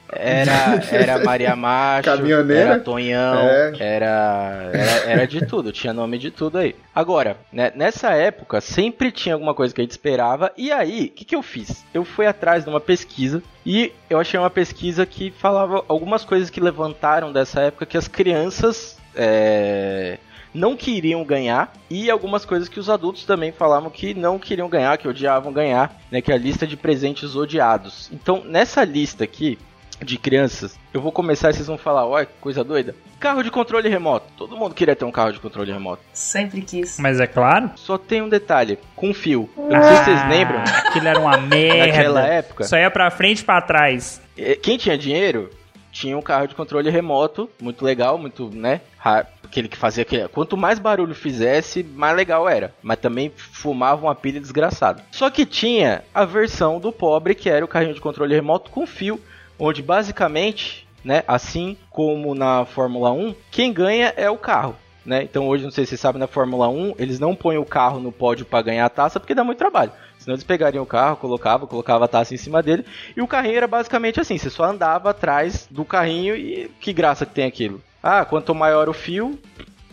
Era, era Maria Macho, Caminhoneira. era Tonhão, É. era, era, era de tudo, tinha nome de tudo aí. Agora, né, nessa época, sempre tinha alguma coisa que a gente esperava, e aí, o que, que eu fiz? Eu fui atrás de uma pesquisa, e eu achei uma pesquisa que falava algumas coisas que levantaram dessa época que as crianças é, não queriam ganhar, e algumas coisas que os adultos também falavam que não queriam ganhar, que odiavam ganhar, né, que é a lista de presentes odiados. Então, nessa lista aqui, de crianças, eu vou começar e vocês vão falar, olha que coisa doida. Carro de controle remoto. Todo mundo queria ter um carro de controle remoto. Sempre quis. Mas é claro. Só tem um detalhe, com fio. Eu não sei se vocês Ah, lembram. Aquilo era uma *laughs* merda. Naquela época. Só ia pra frente e pra trás. Eh, Quem tinha dinheiro tinha um carro de controle remoto, muito legal, muito, né? Aquele que fazia que quanto mais barulho fizesse, mais legal era. Mas também fumava uma pilha desgraçada. Só que tinha a versão do pobre, que era o carrinho de controle remoto com fio, onde basicamente, né, assim como na Fórmula 1, quem ganha é o carro. Né? Então hoje, não sei se vocês sabem, na Fórmula 1, eles não põem o carro no pódio para ganhar a taça porque dá muito trabalho. Senão eles pegariam o carro, colocavam, colocava a taça em cima dele. E o carrinho era basicamente assim: você só andava atrás do carrinho e que graça que tem aquilo. Ah, quanto maior o fio,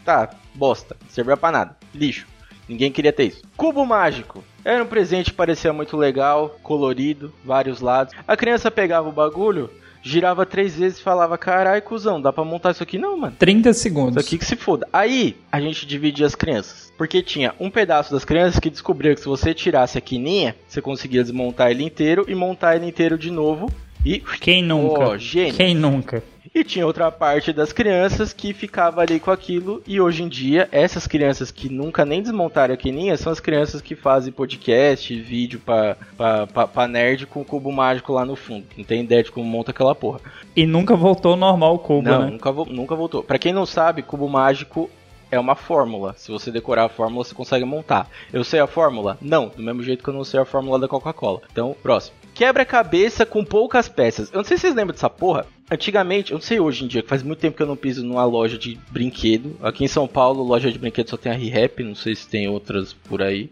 tá, bosta, não servia pra nada, lixo. Ninguém queria ter isso. Cubo mágico. Era um presente que parecia muito legal, colorido, vários lados. A criança pegava o bagulho, girava três vezes e falava: Carai, cuzão, dá pra montar isso aqui não, mano. 30 segundos. Isso aqui que se foda. Aí a gente dividia as crianças. Porque tinha um pedaço das crianças que descobriu que se você tirasse a quininha, você conseguia desmontar ele inteiro e montar ele inteiro de novo. E. Quem nunca? Oh, gênio. Quem nunca? E tinha outra parte das crianças que ficava ali com aquilo. E hoje em dia, essas crianças que nunca nem desmontaram a quininha são as crianças que fazem podcast, vídeo pra, pra, pra, pra nerd com o cubo mágico lá no fundo. Não tem ideia de como monta aquela porra. E nunca voltou normal o cubo, não, né? nunca, nunca voltou. Pra quem não sabe, cubo mágico é uma fórmula. Se você decorar a fórmula, você consegue montar. Eu sei a fórmula? Não, do mesmo jeito que eu não sei a fórmula da Coca-Cola. Então, próximo. Quebra-cabeça com poucas peças. Eu não sei se vocês lembram dessa porra. Antigamente, eu não sei hoje em dia, que faz muito tempo que eu não piso numa loja de brinquedo. Aqui em São Paulo, loja de brinquedo só tem a ReHap, não sei se tem outras por aí.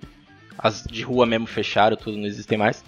As de rua mesmo fecharam, tudo não existem mais.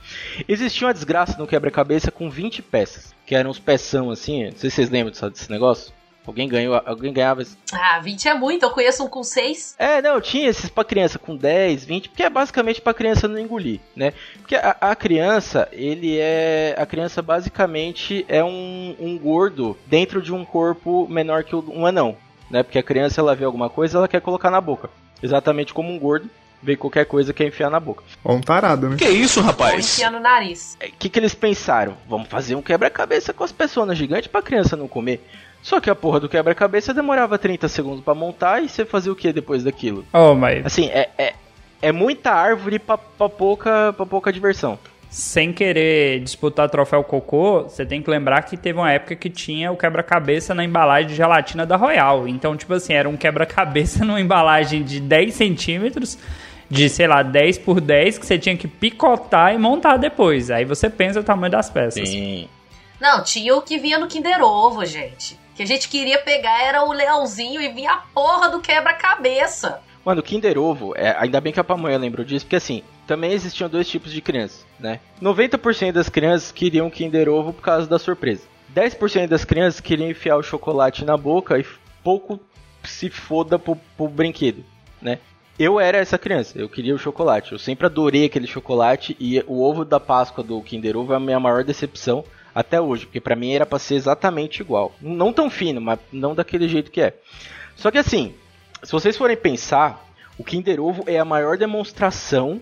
Existia uma desgraça no quebra-cabeça com 20 peças, que eram uns peção assim. Não sei se vocês lembram desse negócio. Alguém ganhou, alguém ganhava esse... Ah, 20 é muito, eu conheço um com 6. É, não, tinha esses pra criança com 10, 20, porque é basicamente pra criança não engolir, né? Porque a, a criança, ele é. A criança basicamente é um, um gordo dentro de um corpo menor que o- um anão, né? Porque a criança ela vê alguma coisa, ela quer colocar na boca. Exatamente como um gordo vê qualquer coisa quer enfiar na boca. Ou um tarado, né? Que isso, Ou rapaz? enfia no nariz. O que, que eles pensaram? Vamos fazer um quebra-cabeça com as pessoas gigantes pra criança não comer. Só que a porra do quebra-cabeça demorava 30 segundos pra montar e você fazia o que depois daquilo? Oh, mas Assim, é, é, é muita árvore pra, pra, pouca, pra pouca diversão. sem querer disputar troféu cocô, você tem que lembrar que teve uma época que tinha o quebra-cabeça na embalagem de gelatina da Royal. Então, tipo assim, era um quebra-cabeça *laughs* numa embalagem de 10 centímetros, de, sei lá, 10 por 10, que você tinha que picotar e montar depois. Aí você pensa o tamanho das peças. Sim. Não, tinha o que vinha no Kinder Ovo, gente. Que a gente queria pegar era o leãozinho e vinha a porra do quebra-cabeça. Mano, Kinder Ovo, é, ainda bem que a pamonha lembrou disso, porque assim, também existiam dois tipos de crianças, né? 90% das crianças queriam Kinder Ovo por causa da surpresa. 10% das crianças queriam enfiar o chocolate na boca e pouco se foda pro, pro brinquedo, né? Eu era essa criança, eu queria o chocolate. Eu sempre adorei aquele chocolate e o ovo da Páscoa do Kinder Ovo é a minha maior decepção até hoje, porque pra mim era pra ser exatamente igual. Não tão fino, mas não daquele jeito que é. Só que assim, se vocês forem pensar, o Kinder Ovo é a maior demonstração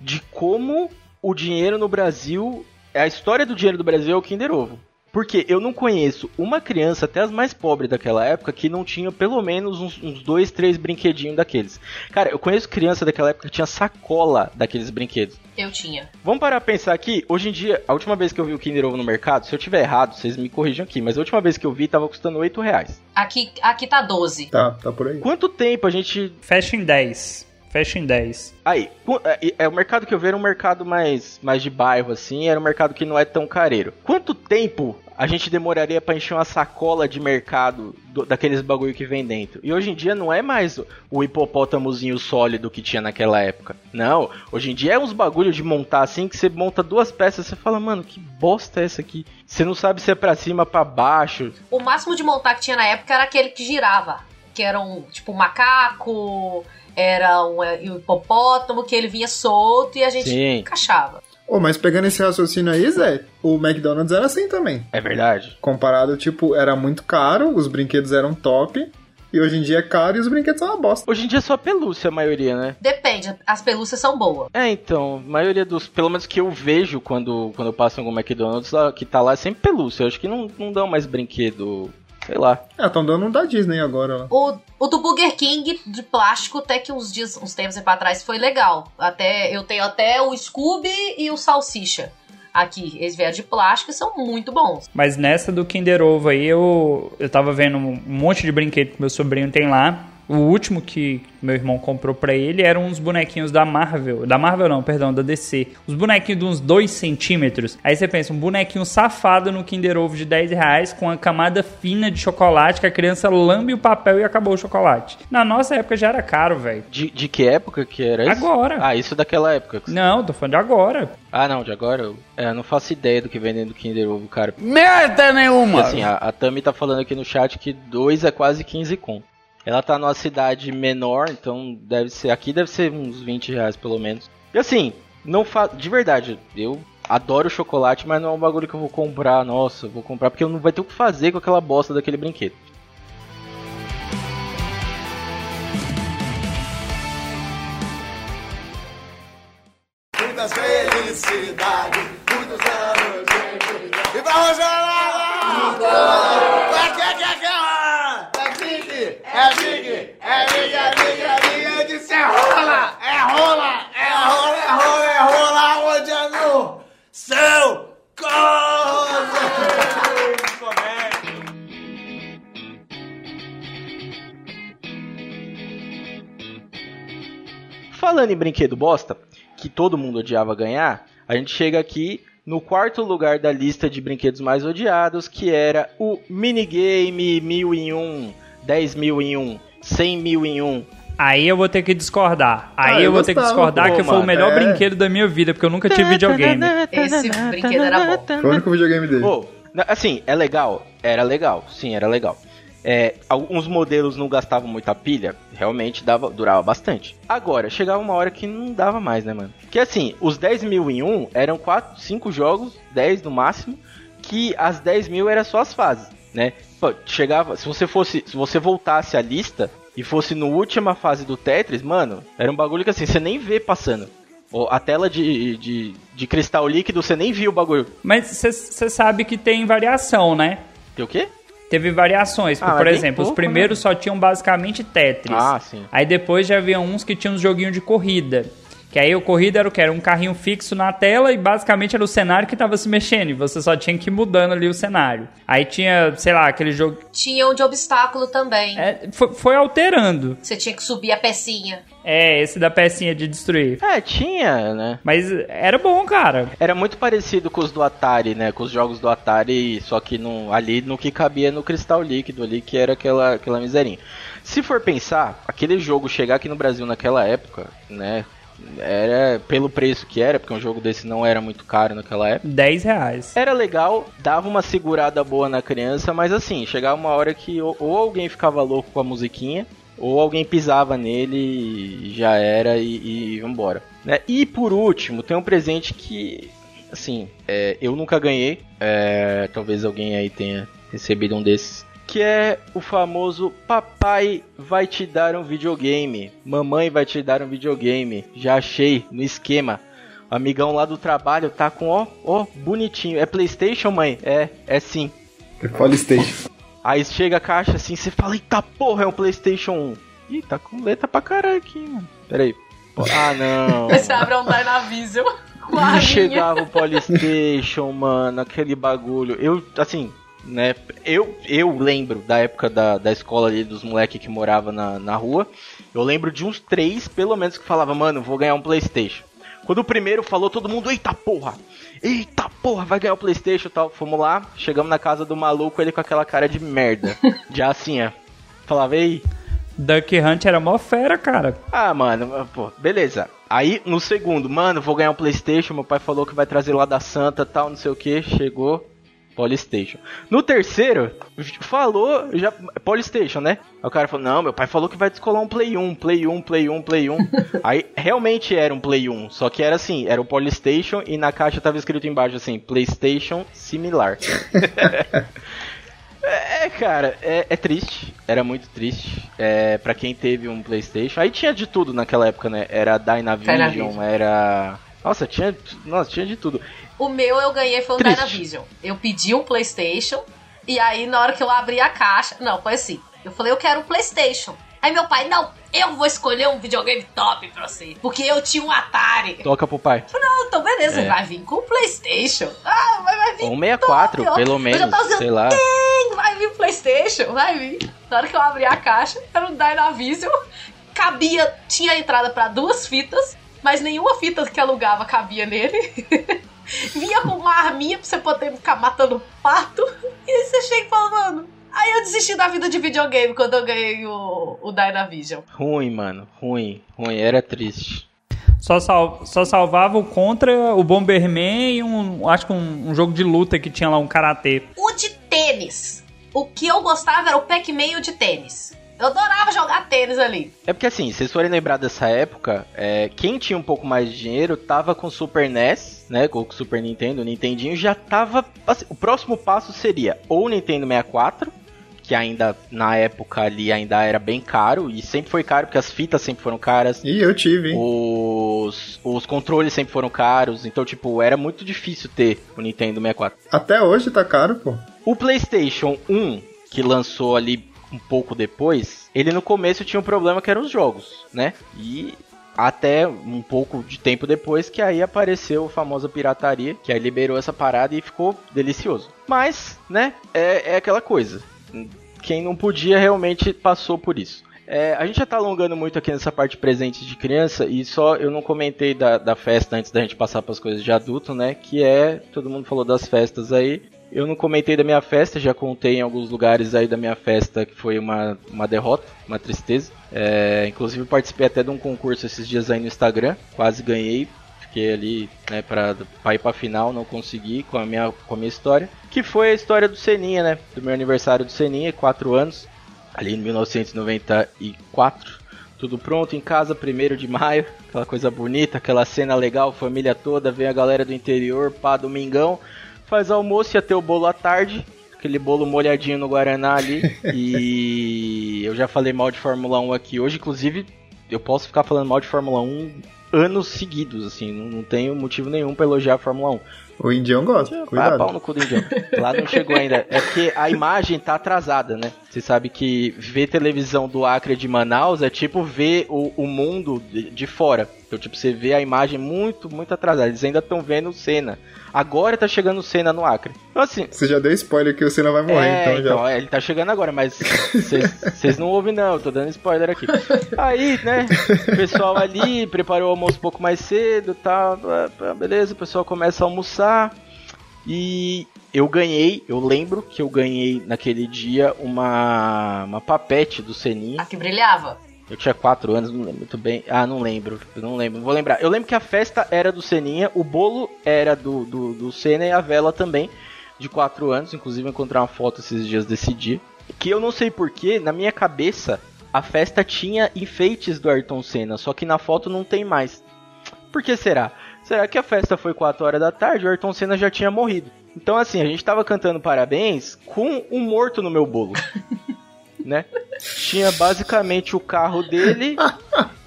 de como o dinheiro no Brasil, a história do dinheiro do Brasil é o Kinder Ovo. Porque eu não conheço uma criança, até as mais pobres daquela época, que não tinha pelo menos uns, uns dois, três brinquedinhos daqueles. Cara, eu conheço criança daquela época que tinha sacola daqueles brinquedos. Eu tinha. Vamos parar pra pensar aqui, hoje em dia, a última vez que eu vi o Kinder Ovo no mercado, se eu tiver errado, vocês me corrijam aqui, mas a última vez que eu vi tava custando 8 reais. Aqui, aqui tá 12. Tá, tá por aí. Quanto tempo a gente Fecha em 10. Fecha em 10. Aí, é, é, o mercado que eu vi era um mercado mais, mais de bairro, assim, era um mercado que não é tão careiro. Quanto tempo a gente demoraria pra encher uma sacola de mercado do- daqueles bagulho que vem dentro? E hoje em dia não é mais o hipopótamozinho sólido que tinha naquela época. Não, hoje em dia é uns bagulho de montar assim, que você monta duas peças e você fala, mano, que bosta é essa aqui? Você não sabe se é pra cima, pra baixo. O máximo de montar que tinha na época era aquele que girava. Que era um, tipo, um macaco, era um, é, um hipopótamo, que ele vinha solto e a gente Sim. encaixava. Ô, mas pegando esse raciocínio aí, Zé, o McDonald's era assim também. É verdade. Comparado, tipo, era muito caro, os brinquedos eram top, e hoje em dia é caro e os brinquedos são uma bosta. Hoje em dia é só pelúcia a maioria, né? Depende, as pelúcias são boas. É, então, a maioria dos, pelo menos que eu vejo quando, quando eu passo em algum McDonald's, lá- que tá lá é sempre pelúcia. Eu acho que não, não dão mais brinquedo, sei lá. É, estão dando um da Disney agora lá. O, o do Burger King de plástico, até que uns dias, uns tempos aí pra trás, foi legal. Até Eu tenho até o Scooby e o Salsicha. Aqui, eles vieram de plástico e são muito bons. Mas nessa do Kinder Ovo aí, eu, eu tava vendo um monte de brinquedo que meu sobrinho tem lá. O último que meu irmão comprou pra ele eram uns bonequinhos da Marvel. Da Marvel não, perdão, da DC. Os bonequinhos de uns 2 centímetros. Aí você pensa, um bonequinho safado no Kinder Ovo de 10 reais com uma camada fina de chocolate que a criança lambe o papel e acabou o chocolate. Na nossa época já era caro, velho. De, de que época que era isso? Agora. Ah, isso daquela época. Não, tô falando de agora. Ah, não, de agora? Eu, é, não faço ideia do que vem dentro do Kinder Ovo, cara. Merda nenhuma! Assim, a, a Tami tá falando aqui no chat que 2 é quase 15 conto. Ela tá numa cidade menor, então deve ser. Aqui deve ser uns 20 reais pelo menos. E assim, não fa De verdade, eu adoro chocolate, mas não é um bagulho que eu vou comprar. Nossa, vou comprar porque eu não vai ter o que fazer com aquela bosta daquele brinquedo. Muitas felicidades, muitos anos de vida. E pra Rogério! É big, é big, é big, é big, eu disse é rola, é rola, é rola, é rola, é rola, onde é no seu. Falando em brinquedo bosta, que todo mundo odiava ganhar, a gente chega aqui no quarto lugar da lista de brinquedos mais odiados, que era o minigame 1001. 10 mil em 1, 100 mil em 1. Aí eu vou ter que discordar. Aí Ah, eu, eu vou ter que discordar pô, que foi o melhor é. brinquedo da minha vida, porque eu nunca tive videogame. Esse brinquedo era bom. Foi o único videogame dele. Pô, assim, é legal? Era legal, sim, era legal. É, alguns modelos não gastavam muita pilha, realmente dava, durava bastante. Agora, chegava uma hora que não dava mais, né, mano? Porque assim, os 10 mil em um eram 4, 5 jogos, 10 no máximo, que as 10 mil eram só as fases, né? Pô, chegava, se você fosse, se você voltasse a lista e fosse no última fase do Tetris, mano, era um bagulho que assim, você nem vê passando. A tela de, de, de cristal líquido, você nem viu o bagulho. Mas você sabe que tem variação, né? Tem o quê? Teve variações, Ah, por exemplo, os pouco, primeiros só tinham basicamente Tetris. Ah, sim. Aí depois já havia uns que tinham um joguinho de corrida. Que aí o corrida era o que? Era um carrinho fixo na tela e basicamente era o cenário que tava se mexendo. E você só tinha que ir mudando ali o cenário. Aí tinha, sei lá, aquele jogo. Tinha um de obstáculo também. É, foi, foi alterando. Você tinha que subir a pecinha. É, esse da pecinha de destruir. É, tinha, né? Mas era bom, cara. Era muito parecido com os do Atari, né? Com os jogos do Atari, só que no, ali no que cabia no cristal líquido ali, que era aquela, aquela miserinha. Se for pensar, aquele jogo chegar aqui no Brasil naquela época, né? Era pelo preço que era, porque um jogo desse não era muito caro naquela época. 10 reais. Era legal, dava uma segurada boa na criança, mas assim, chegava uma hora que ou, ou alguém ficava louco com a musiquinha, ou alguém pisava nele e já era e, e vambora. Né? E por último, tem um presente que, assim, é, eu nunca ganhei, é, talvez alguém aí tenha recebido um desses. Que é o famoso papai vai te dar um videogame, mamãe vai te dar um videogame. Já achei no esquema. O amigão lá do trabalho tá com ó, ó, bonitinho. É PlayStation, mãe? É, é sim. É Polystation. Aí chega a caixa assim, você fala, eita porra, é um PlayStation 1. Ih, tá com letra pra caralho aqui, mano. Pera aí. Pô, Ah, não. Você abre um Dynavision com a arminha. chegava o Polystation, mano, aquele bagulho. Eu, assim, né, eu, eu lembro da época da, da escola ali, dos moleques que morava na, na rua. Eu lembro de uns três, pelo menos, que falava, mano, vou ganhar um Playstation. Quando o primeiro falou, todo mundo, eita porra! Eita porra, vai ganhar o Playstation e tal. Fomos lá, chegamos na casa do maluco, ele com aquela cara de merda. *laughs* Já assim, ó. Falava, ei, Duck Hunt era mó fera, cara. ah, mano, pô, beleza. Aí, no segundo, mano, vou ganhar um Playstation, meu pai falou que vai trazer lá da Santa tal, não sei o que, chegou, Polystation. No terceiro, falou, já, Polystation, né? Aí o cara falou, não, meu pai falou que vai descolar um Play 1, Play 1, Play 1, Play 1. *laughs* Aí, realmente era um Play 1, só que era assim, era o Polystation e na caixa tava escrito embaixo assim, Playstation similar. *laughs* É, cara, é, é triste. Era muito triste. É, para quem teve um PlayStation. Aí tinha de tudo naquela época, né? Era Dynavision, Dynavision. era. Nossa, tinha, nossa, tinha de tudo. O meu eu ganhei foi um Triste. Dynavision. Eu pedi um PlayStation e aí na hora que eu abri a caixa, não, foi assim. Eu falei, eu quero um PlayStation. Aí meu pai, não, eu vou escolher um videogame top pra você, porque eu tinha um Atari. Toca pro pai. Não, então beleza, É. vai vir com o PlayStation. Ah, vai, vai vir Ou um 64, top, ó. pelo Eu menos, já tava dizendo, sei lá. "Tem, vai vir PlayStation, vai vir. Na hora que eu abri a caixa, era um Dynavision. Cabia, tinha entrada pra duas fitas, mas nenhuma fita que alugava cabia nele. *laughs* Vinha com uma arminha pra você poder ficar matando pato. E aí você chega e fala, mano. Aí eu desisti da vida de videogame quando eu ganhei o, o Dynavision. Ruim, mano. Ruim. Ruim. Era triste. Só, sal- só salvava o contra o Bomberman e um. Acho que um, um jogo de luta que tinha lá um karatê. O de tênis. O que eu gostava era o Pac-Man e o de tênis. Eu adorava jogar tênis ali. É porque assim, se vocês forem lembrar dessa época, é, quem tinha um pouco mais de dinheiro tava com o Super NES, né? Com o Super Nintendo, o Nintendinho já tava. assim, o próximo passo seria ou o Nintendo 64, que ainda na época ali ainda era bem caro, e sempre foi caro, porque as fitas sempre foram caras. Ih, eu tive, hein? Os, os controles sempre foram caros, então, tipo, era muito difícil ter o Nintendo 64. Até hoje tá caro, pô. O PlayStation 1, que lançou ali um pouco depois, ele no começo tinha um problema que eram os jogos, né? E até um pouco de tempo depois que aí apareceu a famosa pirataria, que aí liberou essa parada e ficou delicioso. Mas, né, é, é aquela coisa. Quem não podia realmente passou por isso. É, a gente já tá alongando muito aqui nessa parte de presentes de criança e só eu não comentei da, da festa antes da gente passar para as coisas de adulto, né? Que é, todo mundo falou das festas aí. Eu não comentei da minha festa, já contei em alguns lugares aí da minha festa que foi uma, uma derrota, uma tristeza. É, inclusive participei até de um concurso esses dias aí no Instagram, quase ganhei. Fiquei ali, né, pra, pra ir pra final, não consegui com a, minha, com a minha história. Que foi a história do Seninha, né? Do meu aniversário do Seninha, 4 anos ali em 1994. Tudo pronto em casa, primeiro de maio, aquela coisa bonita, aquela cena legal, família toda, vem a galera do interior, pá, domingão, faz almoço, ia ter o bolo à tarde, aquele bolo molhadinho no Guaraná ali, *laughs* e eu já falei mal de Fórmula 1 aqui hoje, inclusive eu posso ficar falando mal de Fórmula 1 anos seguidos, assim, não, não tenho motivo nenhum para elogiar a Fórmula 1. O indião gosta, Ah, cuidado. pau no cu do indião. Lá não chegou ainda. É porque a imagem tá atrasada, né? Você sabe que ver televisão do Acre de Manaus é tipo ver o, o mundo de, de fora. Então, tipo, você vê a imagem muito, muito atrasada. Eles ainda estão vendo o Senna. Agora tá chegando o Senna no Acre. Então, assim, Você já deu spoiler que o Senna vai morrer, é, então, então, já. é, ele tá chegando agora, mas *laughs* vocês não ouvem não, eu tô dando spoiler aqui. Aí, né, o pessoal ali preparou o almoço um pouco mais cedo, tal, tá, beleza, o pessoal começa a almoçar e eu ganhei, eu lembro que eu ganhei naquele dia uma uma papete do Seninha. A que brilhava. Eu tinha 4 anos, não lembro muito bem. Ah, não lembro. Não lembro. Não vou lembrar. Eu lembro que a festa era do Seninha, o bolo era do, do, do Senna e a vela também, de 4 anos. Inclusive, encontrei uma foto esses dias desse dia. Que eu não sei porquê, na minha cabeça, a festa tinha enfeites do Ayrton Senna, só que na foto não tem mais. Por que será? Será que a festa foi 4 horas da tarde e o Ayrton Senna já tinha morrido? Então, assim, a gente tava cantando parabéns com um morto no meu bolo. *laughs* né? Tinha basicamente o carro dele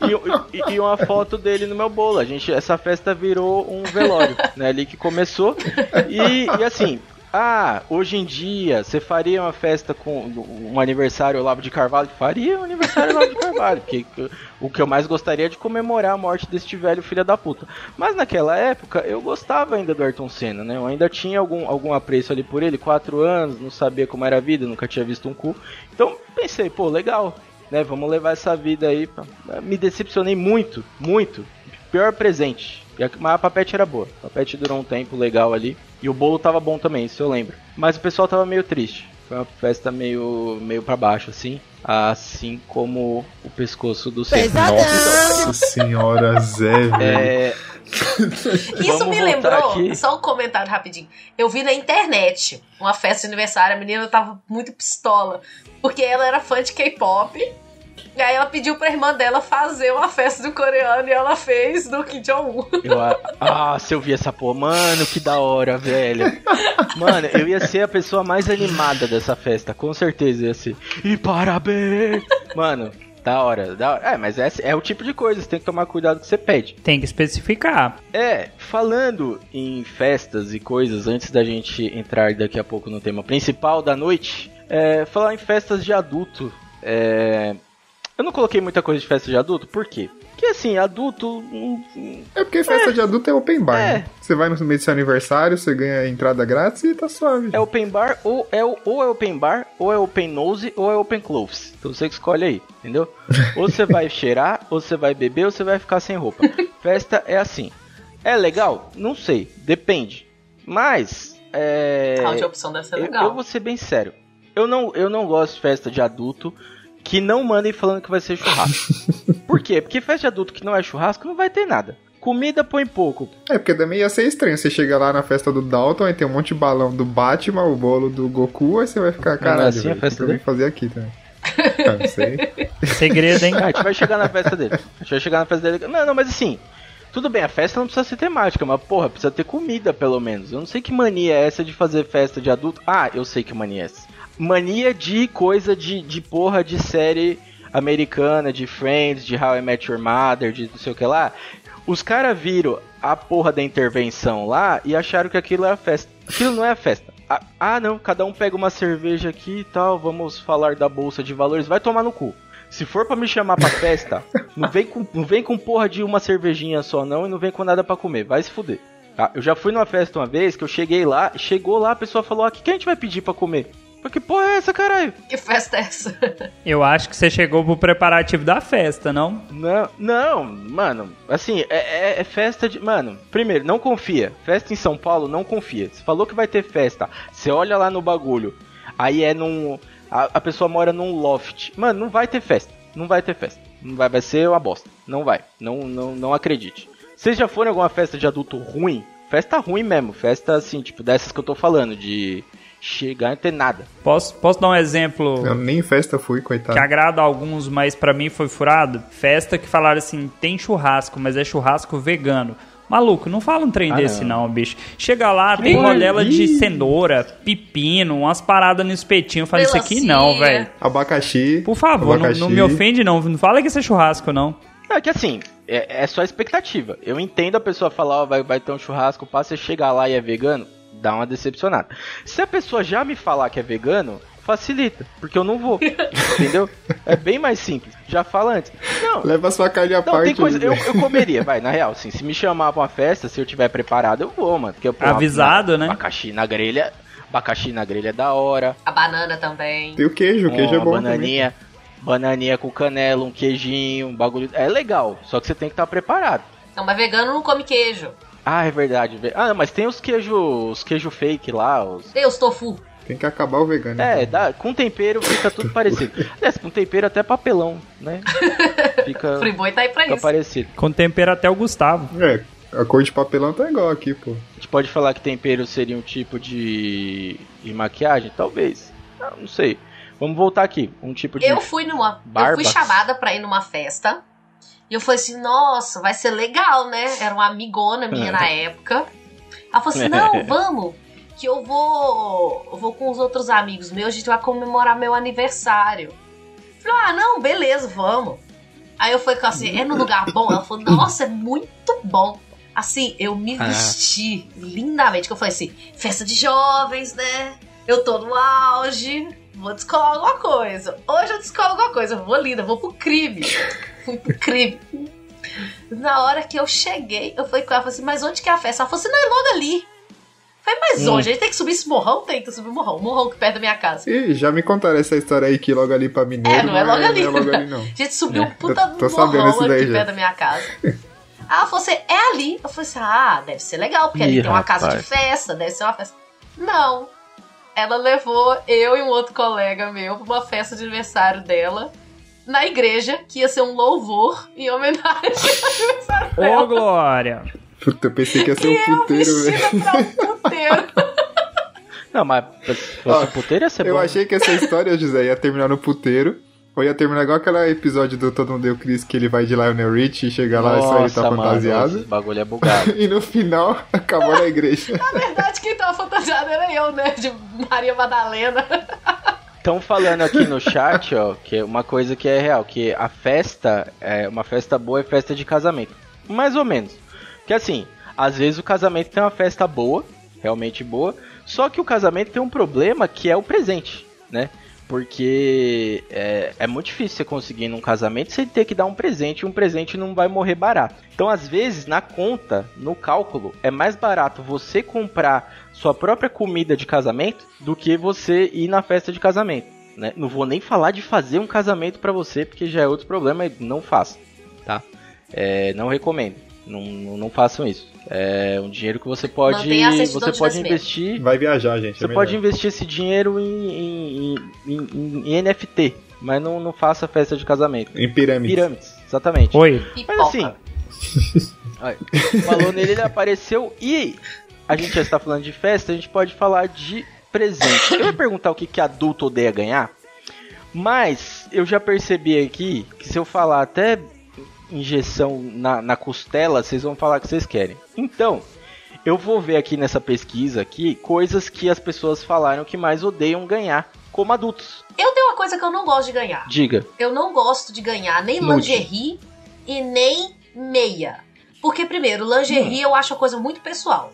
e, e- e uma foto dele no meu bolo. A gente, essa festa virou um velório, né? Ali que começou. E, e assim, ah, hoje em dia você faria uma festa com um aniversário Olavo de Carvalho? Faria um aniversário Olavo de Carvalho, porque o que eu mais gostaria é de comemorar a morte deste velho filho da puta. Mas naquela época eu gostava ainda do Ayrton Senna, né? Eu ainda tinha algum, algum apreço ali por ele, quatro anos, não sabia como era a vida, nunca tinha visto um cu. Então pensei, pô, legal, né? Vamos levar essa vida aí. Me decepcionei muito, muito. Pior presente. Mas a papete era boa. A papete durou um tempo legal ali. E o bolo tava bom também, isso eu lembro. Mas o pessoal tava meio triste. Foi uma festa meio, meio para baixo, assim. Assim como o pescoço do Senna. Nossa senhora, Zé, velho. É, Isso Vamos me lembrou, aqui. só um comentário rapidinho. Eu vi na internet uma festa de aniversário, a menina tava muito pistola, porque ela era fã de K-pop. E aí ela pediu pra irmã dela fazer uma festa do coreano e ela fez do Kim Jong-un. ah, se eu vi essa porra, mano, que da hora, velho. Mano, eu ia ser a pessoa mais animada dessa festa, com certeza ia ser. E parabéns! Mano, da hora, da hora. É, mas é, é o tipo de coisa, você tem que tomar cuidado que você pede. Tem que especificar. É, falando em festas e coisas, antes da gente entrar daqui a pouco no tema principal da noite, é, falar em festas de adulto. É, eu não coloquei muita coisa de festa de adulto, por quê? Porque assim, adulto. hum, É porque festa de adulto é open bar, É. né? Você vai no meio do seu aniversário, você ganha entrada grátis e tá suave. É open bar, ou é, o- ou é open bar, ou é open nose, ou é open clothes. Então você que escolhe aí, entendeu? *laughs* ou você vai cheirar, ou você vai beber, ou você vai ficar sem roupa. Festa é assim. É legal? Não sei, depende. Mas. É... A opção deve ser Eu, legal. eu vou ser bem sério. Eu não, eu não gosto de festa de adulto que não mandem falando que vai ser churrasco. *laughs* Por quê? Porque festa de adulto que não é churrasco não vai ter nada. Comida põe pouco. É, porque também ia ser estranho. Você chega lá na festa do Dalton, aí tem um monte de balão do Batman, o bolo do Goku, aí você vai ficar, caralho, assim a velho, festa vim fazer aqui também. Ah, não sei. *laughs* Segredo, hein? Ah, a gente vai chegar na festa dele. A gente vai chegar na festa dele. Não, não, mas assim. Tudo bem, a festa não precisa ser temática, mas porra, precisa ter comida pelo menos. Eu não sei que mania é essa de fazer festa de adulto. Ah, eu sei que mania é essa. Mania de coisa de, de porra de série americana, de Friends, de How I Met Your Mother, de não sei o que lá. Os caras viram a porra da intervenção lá e acharam que aquilo era festa. Aquilo não é festa. Ah, ah, não, cada um pega uma cerveja aqui e tal, vamos falar da bolsa de valores, vai tomar no cu. Se for pra me chamar pra festa, *laughs* não vem com, não vem com porra de uma cervejinha só não e não vem com nada pra comer, vai se fuder. Tá? Eu já fui numa festa uma vez que eu cheguei lá, chegou lá, a pessoa falou: "Ah, o que, que a gente vai pedir pra comer?" Mas que porra é essa, caralho? Que festa é essa? *laughs* Eu acho que você chegou pro preparativo da festa, não? Não, não, mano, assim, é, é- é festa de. Mano, primeiro, não confia. Festa em São Paulo, não confia. Você falou que vai ter festa, você olha lá no bagulho, aí é num. A, a pessoa mora num loft. Mano, não vai ter festa. Não vai ter festa. Não vai, vai ser uma bosta. Não vai. Não, não, não acredite. Vocês já foram em alguma festa de adulto ruim? Festa ruim mesmo. Festa assim, tipo, dessas que eu tô falando, de chegar e não ter nada. Posso, posso dar um exemplo Eu nem em festa fui, coitado. que agrada a alguns, mas pra mim foi furado? Festa que falaram assim, tem churrasco, mas é churrasco vegano. Maluco, não fala um trem Ah, desse não. não. bicho. Chega lá, tem porra, rodela de cenoura, pepino, umas paradas no espetinho. Eu falei, isso aqui não, velho. Abacaxi. Por favor, não, abacaxi. não me ofende não. Não fala que isso é churrasco, não. É que assim, é, é só expectativa. Eu entendo a pessoa falar, ó, vai, vai ter um churrasco, passa você chegar lá e é vegano, dá uma decepcionada. Se a pessoa já me falar que é vegano, facilita, porque eu não vou. entendeu? É bem mais simples. Já fala antes. Não, Leva sua carne à não, parte. tem coisa. Eu, eu comeria, vai, na real, assim, se me chamar pra uma festa, se eu tiver preparado, eu vou, mano. Porque, pô, Avisado, né? Abacaxi na grelha. Abacaxi na grelha é da hora. A banana também. Tem o queijo, o queijo é uma bom bananinha. Bananinha com canela, um queijinho, um bagulho. É legal, só que você tem que estar preparado. Não, mas vegano não come queijo. Ah, é verdade. ve- Ah, mas tem os queijo, os queijo fake lá, os... Tem os tofu. Tem que acabar o vegano. É, dá, com tempero fica tudo parecido. *laughs* Aliás, com tempero até papelão, né? *laughs* Fica, Friboi tá aí pra fica isso. parecido. Com tempero até o Gustavo. É, a cor de papelão tá igual aqui, pô. A gente pode falar que tempero seria um tipo de, de maquiagem? Talvez. Não, não sei. Vamos voltar aqui. Um tipo de... Eu fui numa. Eu Barbas. fui chamada pra ir numa festa. E eu falei assim, nossa, vai ser legal, né? Era uma amigona minha na época. Ela falou assim, não, vamos. Que eu vou. Eu vou com os outros amigos meus, a gente vai comemorar meu aniversário. Eu Falei, ah, não, beleza, vamos. Aí eu falei assim, é no lugar bom? Ela falou, nossa, é muito bom. Assim, eu me Ah. vesti lindamente. Que eu falei assim, festa de jovens, né? Eu tô no auge, vou descolar alguma coisa. Hoje eu descolo alguma coisa, eu vou linda, vou pro crime. *laughs* Crime. Na hora que eu cheguei, eu falei com ela, falei assim, mas onde que é a festa? Ela falou assim, não, é logo ali. Falei, mas Hum. onde? A gente tem que subir esse morrão? Tem que subir o morrão. O morrão que é perto da minha casa. Ih, já me contaram essa história aí que logo ali pra Mineiro. É, não é logo ali. Não é logo ali, não. *laughs* A gente subiu um puta tô sabendo morrão aqui daí perto já. da minha casa. *laughs* Ah, ela falou assim, é ali. Eu falei assim, ah, deve ser legal, porque ali Ih, tem uma casa de rapaz. festa, deve ser uma festa. Não. Ela levou eu e um outro colega meu pra uma festa de aniversário dela na igreja, que ia ser um louvor em homenagem ao aniversário Ô. Glória! Puta, eu pensei que ia ser E um puteiro, velho. vestida pra um puteiro. Não, mas um puteiro ia ser Eu bom. achei que essa história, José, ia terminar no puteiro. Ou ia terminar igual aquele episódio do Todo Mundo Deu Chris, que ele vai de Lionel Rich e chega lá e só ele tá Nossa, mano, fantasiado. esse bagulho é bugado. *laughs* E no final, acabou na igreja. *laughs* Na verdade, quem tava fantasiado era eu, né? De Maria Madalena. Estão falando aqui no chat, ó, que é uma coisa que é real, que a festa, é uma festa boa é festa de casamento. Mais ou menos. Que assim, às vezes o casamento tem uma festa boa, realmente boa, só que o casamento tem um problema que é o presente, né? Porque é, é muito difícil você conseguir num casamento você ter que dar um presente e um presente não vai morrer barato. Então, às vezes, na conta, no cálculo, é mais barato você comprar sua própria comida de casamento do que você ir na festa de casamento. Né? Não vou nem falar de fazer um casamento pra você, porque já é outro problema não faça, tá? É, não recomendo. Não, não, façam isso. É um dinheiro que você pode, você de pode investir. Vai viajar, gente. Você é pode investir esse dinheiro em, em, em- em- em NFT, mas não, não faça festa de casamento. Em pirâmide. Pirâmides, exatamente. Oi. Mas assim, Aí, falou nele, ele apareceu e a gente já está falando de festa, a gente pode falar de presente. Eu ia perguntar o que, que adulto odeia ganhar, mas eu já percebi aqui que se eu falar até injeção na, na costela, vocês vão falar que vocês querem. Então, eu vou ver aqui nessa pesquisa aqui coisas que as pessoas falaram que mais odeiam ganhar como adultos. Eu tenho uma coisa que eu não gosto de ganhar. Diga. Eu não gosto de ganhar nem Nude. lingerie e nem meia. Porque, primeiro, lingerie eu acho uma coisa muito pessoal.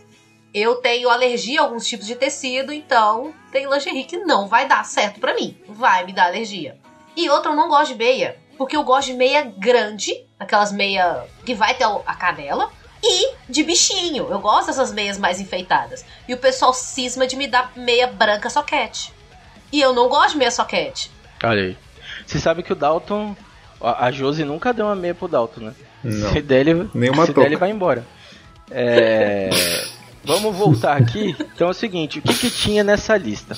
Eu tenho alergia a alguns tipos de tecido, então tem lingerie que não vai dar certo pra mim. Vai me dar alergia. E outra, eu não gosto de meia. Porque eu gosto de meia grande, aquelas meia que vai ter a canela, e de bichinho. Eu gosto dessas meias mais enfeitadas. E o pessoal cisma de me dar meia branca soquete. E eu não gosto de meia soquete. Olha aí. Você sabe que o Dalton. A Josi nunca deu uma meia pro Dalton, né? Não. Se der, ele, Nenhuma se der, ele vai embora. É, *laughs* Vamos voltar aqui. Então é o seguinte: o que, que tinha nessa lista?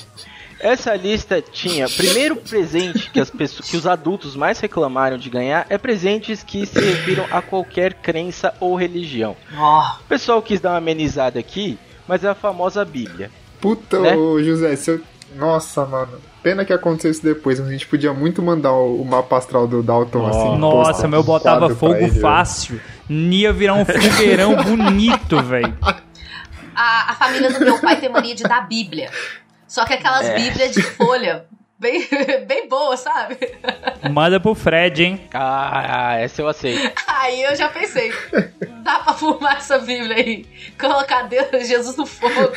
Essa lista tinha. Primeiro presente que, as pessoas, que os adultos mais reclamaram de ganhar é presentes que se refiram a qualquer crença ou religião. Ó, O pessoal quis dar uma amenizada aqui, mas é a famosa Bíblia. Puta, Né? ô, José, se eu... Nossa, mano. Pena que aconteceu isso depois, mas a gente podia muito mandar o, o mapa astral do Dalton assim. Nossa, meu botava fogo fácil. Ia virar um fogueirão *laughs* bonito, velho. a, a família do meu pai tem mania de dar Bíblia. Só que aquelas É. Bíblias de folha, bem, *laughs* bem boas, sabe? Manda pro Fred, hein? Ah, essa eu aceito. Aí eu já pensei, dá pra fumar essa Bíblia aí, colocar Deus, Jesus no fogo.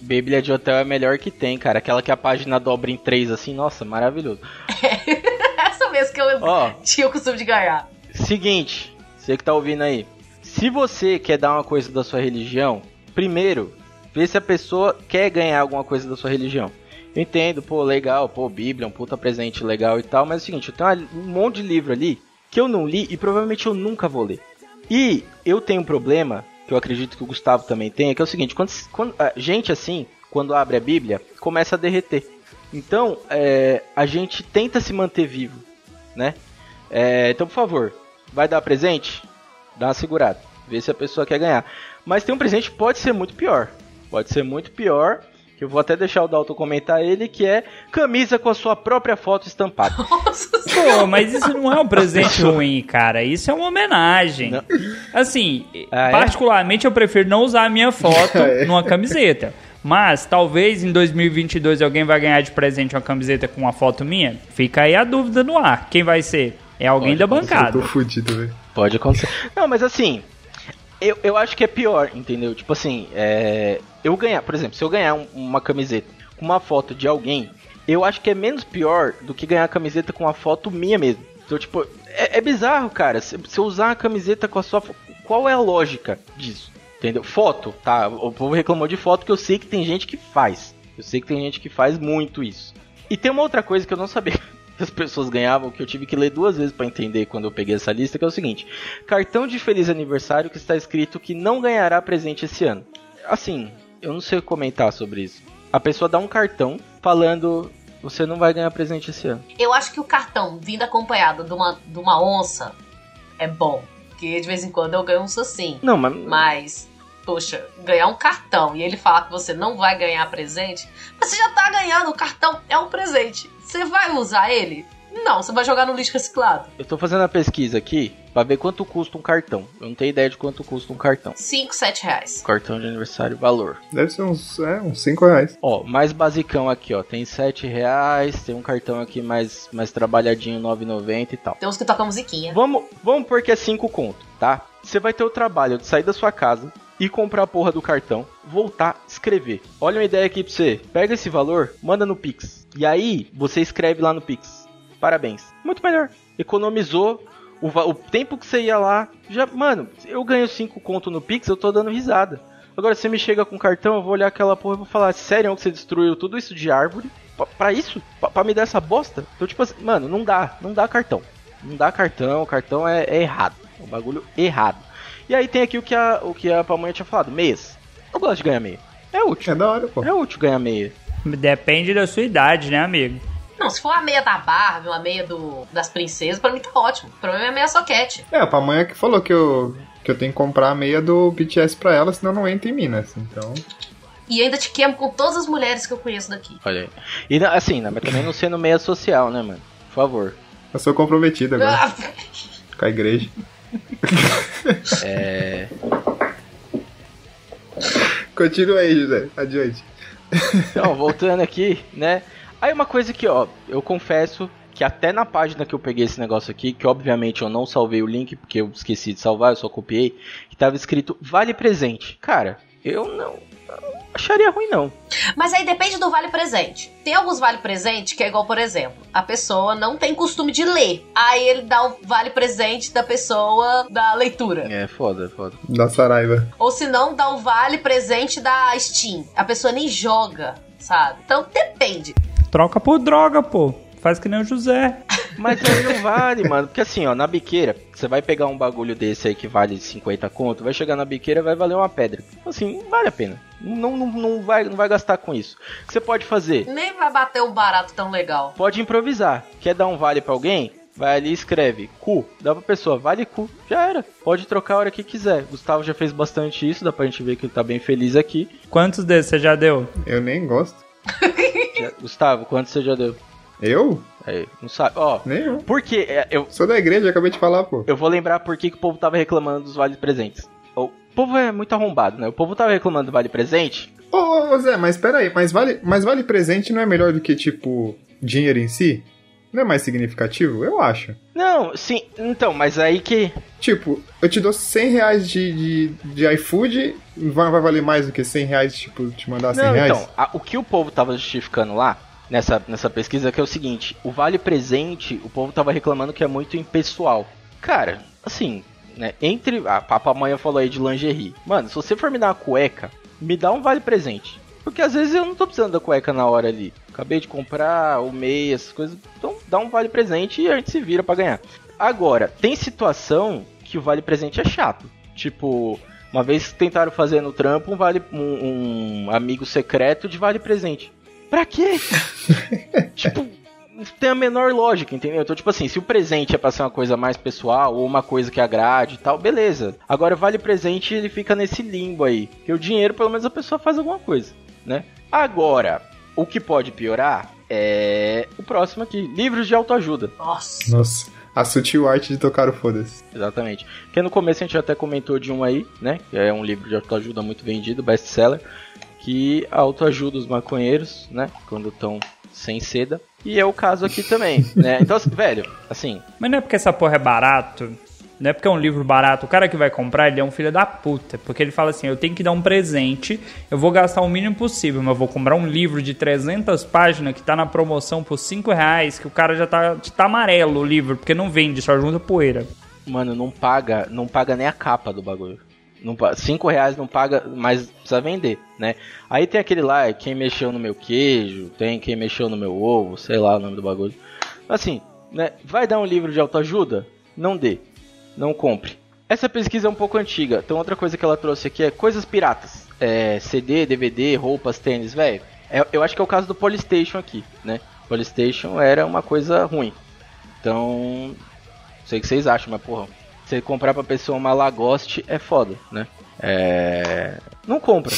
Bíblia de hotel é a melhor que tem, cara. Aquela que a página dobra em três, assim, nossa, maravilhoso. *laughs* Essa mesmo que eu Ó. tinha o costume de ganhar. Seguinte, você que tá ouvindo aí. Se você quer dar uma coisa da sua religião, primeiro, vê se a pessoa quer ganhar alguma coisa da sua religião. Eu entendo, pô, legal, pô, Bíblia, um puta presente legal e tal, mas é o seguinte, eu tenho um monte de livro ali que eu não li e provavelmente eu nunca vou ler. E eu tenho um problema, que eu acredito que o Gustavo também tem, que é o seguinte, quando, quando gente assim, quando abre a Bíblia, começa a derreter. Então, é, a gente tenta se manter vivo, né? É, então, por favor, vai dar presente? Dá uma segurada. Vê se a pessoa quer ganhar. Mas tem um presente que pode ser muito pior. Pode ser muito pior. Que eu vou até deixar o Dalton comentar ele, que é camisa com a sua própria foto estampada. *laughs* Nossa Pô, mas isso não é um presente ruim, cara. Isso é uma homenagem. Não. Assim, Ah, é? particularmente eu prefiro não usar a minha foto *laughs* É. numa camiseta. Mas talvez em 2022 alguém vai ganhar de presente uma camiseta com uma foto minha. Fica aí a dúvida no ar. Quem vai ser? É alguém Pode da Eu tô bancada. fudido, velho. Pode acontecer. Não, mas assim, eu, eu acho que é pior, entendeu? Tipo assim, é, eu ganhar, por exemplo, se eu ganhar um- uma camiseta com uma foto de alguém, eu acho que é menos pior do que ganhar a camiseta com uma foto minha mesmo. Então, tipo, é, é bizarro, cara. Se, se eu usar a camiseta com a sua qual é a lógica disso? Entendeu? Foto, tá? O povo reclamou de foto que eu sei que tem gente que faz. Eu sei que tem gente que faz muito isso. E tem uma outra coisa que eu não sabia *laughs* que as pessoas ganhavam, que eu tive que ler duas vezes pra entender quando eu peguei essa lista, que é o seguinte: cartão de feliz aniversário que está escrito que não ganhará presente esse ano. Assim, eu não sei comentar sobre isso. A pessoa dá um cartão falando você não vai ganhar presente esse ano. Eu acho que o cartão vindo acompanhado de uma, de uma onça é bom. Porque de vez em quando eu ganho um assim. Não, mas Mas, poxa, ganhar um cartão e ele falar que você não vai ganhar presente, mas você já tá ganhando, o cartão é um presente. Você vai usar ele? Não, você vai jogar no lixo reciclado. eu tô fazendo a pesquisa aqui pra ver quanto custa um cartão. Eu não tenho ideia de quanto custa um cartão. 5, 7 reais. Cartão de aniversário, valor. Deve ser uns, é, uns 5 reais. Ó, mais basicão aqui, ó. Tem 7 reais, tem um cartão aqui mais, mais trabalhadinho, 9,90 e tal. Tem uns que tocam musiquinha. Vamos, vamos pôr que é 5 conto, tá? Você vai ter o trabalho de sair da sua casa e comprar a porra do cartão, voltar, escrever. Olha uma ideia aqui pra você. Pega esse valor, manda no Pix. E aí, você escreve lá no Pix. Parabéns. Muito melhor. Economizou o, o tempo que você ia lá. Já, mano, eu ganho 5 conto no Pix, eu tô dando risada. Agora, você me chega com cartão, eu vou olhar aquela porra e vou falar, sério que você destruiu tudo isso de árvore? Pra, pra isso? Pra, pra me dar essa bosta? Então, tipo assim, mano, não dá, não dá cartão. Não dá cartão, o cartão é, é errado. É um bagulho errado. E aí tem aqui o que a, o que a pamonha tinha falado, meias. Eu gosto de ganhar meia. É útil. É da hora, pô. É útil ganhar meia. Depende da sua idade, né, amigo? Não, se for a meia da Barbie, uma meia do, das princesas, pra mim tá ótimo. O problema é a meia soquete. É, a pamonha que falou que eu, que eu tenho que comprar a meia do BTS pra ela, senão não entra em Minas. Então, E ainda te queimo com todas as mulheres que eu conheço daqui. Olha aí. E assim, né, mas também não sendo meia social, né, mano? Por favor. eu sou comprometido agora Ah, com a igreja. *laughs* É. Continua aí, José. Adiante. Então, voltando aqui, né? Aí uma coisa que, ó, eu confesso que até na página que eu peguei esse negócio aqui, que obviamente eu não salvei o link porque eu esqueci de salvar, eu só copiei, que tava escrito vale presente. Cara, eu não, não acharia ruim não. Mas aí depende do vale presente. Tem alguns vale presente que é igual, por exemplo, a pessoa não tem costume de ler. Aí ele dá o vale presente da pessoa da leitura. É foda, é foda. Da Saraiva. Ou se não, dá o vale presente da Steam. A pessoa nem joga, sabe? Então depende. Troca por droga, pô. Faz que nem o José. Mas aí não vale, mano. Porque assim, ó, na biqueira, você vai pegar um bagulho desse aí que vale 50 conto, vai chegar na biqueira vai valer uma pedra. Assim, vale a pena. Não, não, não, vai, não vai gastar com isso. O que você pode fazer? Nem vai bater um barato tão legal. Pode improvisar. Quer dar um vale pra alguém? Vai ali e escreve cu, dá pra pessoa, vale cu, já era. Pode trocar a hora que quiser. Gustavo já fez bastante isso, dá pra gente ver que ele tá bem feliz aqui. Quantos desses você já deu? Eu nem gosto. *laughs* Já- Gustavo, quantos você já deu? Eu? Aí, não sabe? Ó, Nenhum. por que é, eu, Sou da igreja, acabei de falar, pô. eu vou lembrar por que, que o povo tava reclamando dos vale presentes. O povo é muito arrombado, né? O povo tava reclamando do vale presente. Ô, ô, ô, Zé, mas pera aí, mas vale, mas vale presente não é melhor do que, tipo, dinheiro em si? Não é mais significativo? Eu acho. Não, sim, então, mas aí que. Tipo, eu te dou 100 reais de, de, de iFood, vai, vai valer mais do que 100 reais, tipo, te mandar 100 Não, reais? então, a- o que o povo tava justificando lá, nessa, nessa pesquisa, que é o seguinte: o vale presente, o povo tava reclamando que é muito impessoal. Cara, assim, né? Entre. A papamanha falou aí de lingerie. Mano, se você for me dar uma cueca, me dá um vale presente. Porque às vezes eu não tô precisando da cueca na hora ali. Acabei de comprar, o meia, essas coisas. Então dá um vale presente e a gente se vira pra ganhar. Agora, tem situação que o vale presente é chato. Tipo, uma vez tentaram fazer no trampo um, vale, um, um amigo secreto de vale presente. Pra quê? *laughs* tipo, tem a menor lógica, entendeu? Então, tipo assim, se o presente é pra ser uma coisa mais pessoal ou uma coisa que agrade e tal, beleza. Agora, vale presente, ele fica nesse limbo aí. Porque o dinheiro, pelo menos, a pessoa faz alguma coisa, né? Agora, o que pode piorar é o próximo aqui: livros de autoajuda. Nossa. Nossa, a sutil arte de tocar o foda-se. Exatamente. Porque no começo a gente até comentou de um aí, né? Que é um livro de autoajuda muito vendido, best-seller, que autoajuda os maconheiros, né? Quando estão sem seda. E é o caso aqui também, né? Então, assim, velho, assim, Mas não é porque essa porra é barato. Não é porque é um livro barato. O cara que vai comprar, ele é um filho da puta. Porque ele fala assim: eu tenho que dar um presente, eu vou gastar o mínimo possível, mas eu vou comprar um livro de 300 páginas que tá na promoção por 5 reais, que o cara já tá, tá amarelo o livro, porque não vende, só junta poeira. mano, não paga, não paga nem a capa do bagulho. Não, pa- cinco reais não paga, mas precisa vender, né? Aí tem aquele lá, quem mexeu no meu queijo, tem quem mexeu no meu ovo, sei lá o nome do bagulho. Assim, né? Vai dar um livro de autoajuda? Não dê. Não compre. Essa pesquisa é um pouco antiga. Então outra coisa que ela trouxe aqui é coisas piratas. É, CD, DVD, roupas, tênis, velho. É- eu acho que é o caso do Polystation aqui, né? Polystation era uma coisa ruim. Então, sei o que vocês acham, mas porra, você comprar pra pessoa uma Lagoste é foda, né? É. Não compra.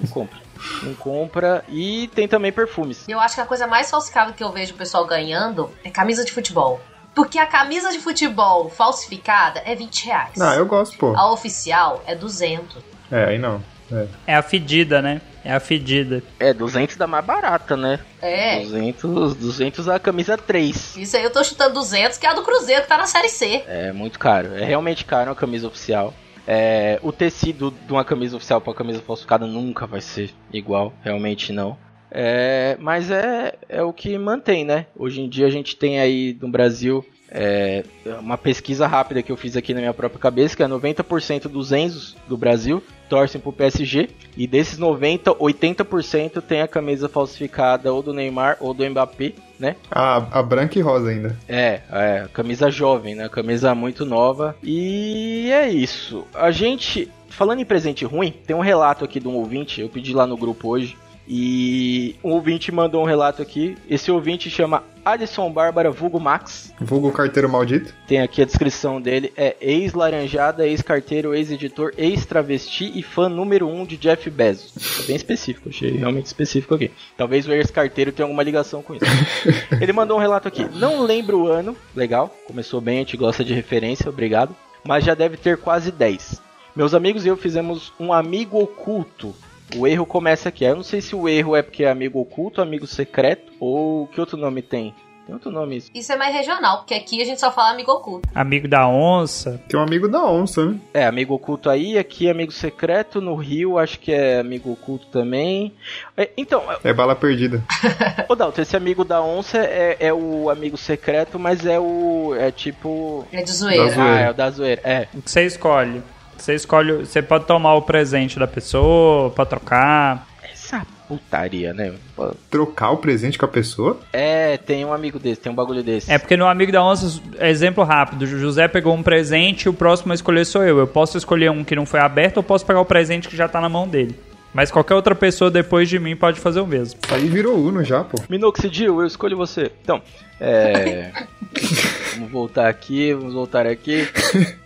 Não compra. Não compra. E tem também perfumes. Eu acho que a coisa mais falsificável que eu vejo o pessoal ganhando é camisa de futebol. Porque a camisa de futebol falsificada é 20 reais. Não, eu gosto, pô. A oficial é 200. É, aí não. É. É a fedida, né? É a fedida. É, 200 da mais barata, né? É. 200, 200 a camisa 3. Isso aí eu tô chutando 200, que é a do Cruzeiro, que tá na Série C. É muito caro. É realmente caro uma camisa oficial. É, o tecido de uma camisa oficial para uma camisa falsificada nunca vai ser igual, realmente não. É, mas é, é o que mantém, né? Hoje em dia a gente tem aí no Brasil é, uma pesquisa rápida que eu fiz aqui na minha própria cabeça, que é 90% dos Enzos do Brasil torcem pro PSG. E desses 90, 80% tem a camisa falsificada ou do Neymar ou do Mbappé, né? A, a branca e rosa ainda. É, é, camisa jovem, né? Camisa muito nova. E é isso. A gente, falando em presente ruim, tem um relato aqui de um ouvinte, eu pedi lá no grupo hoje. E um ouvinte mandou um relato aqui. Esse ouvinte chama Alisson Bárbara Vulgo Max. Vulgo carteiro maldito. Tem aqui a descrição dele. É ex-laranjada, ex-carteiro, ex-editor, ex-travesti e fã número um de Jeff Bezos. É bem específico, achei realmente específico aqui. Talvez o ex-carteiro tenha alguma ligação com isso. *laughs* Ele mandou um relato aqui. Não lembro o ano. Legal. Começou bem, a gente gosta de referência, obrigado. Mas já deve ter quase 10. Meus amigos e eu fizemos um amigo oculto. O erro começa aqui. Eu não sei se o erro é porque é amigo oculto, amigo secreto, ou que outro nome tem. Tem outro nome isso. Isso é mais regional, porque aqui a gente só fala amigo oculto. Amigo da onça. Tem um amigo da onça, né? É, amigo oculto aí, aqui é amigo secreto, no Rio acho que é amigo oculto também. É, então, É bala perdida. *laughs* ô Dalton, esse amigo da onça é, é o amigo secreto, mas é o. É tipo. É de zoeira. Da zoeira. Ah, é o da zoeira. É. O que você escolhe? Você escolhe. Você pode tomar o presente da pessoa pra trocar. Essa putaria, né? Pô, Trocar o presente com a pessoa? É, tem um amigo desse, tem um bagulho desse. É porque no Amigo da Onça, exemplo rápido, o José pegou um presente e o próximo a escolher sou eu. Eu posso escolher um que não foi aberto ou posso pegar o presente que já tá na mão dele. Mas qualquer outra pessoa depois de mim pode fazer o mesmo. Isso aí virou Uno já, pô. Minoxidil, eu escolho você. Então, é. *laughs* vamos voltar aqui, vamos voltar aqui.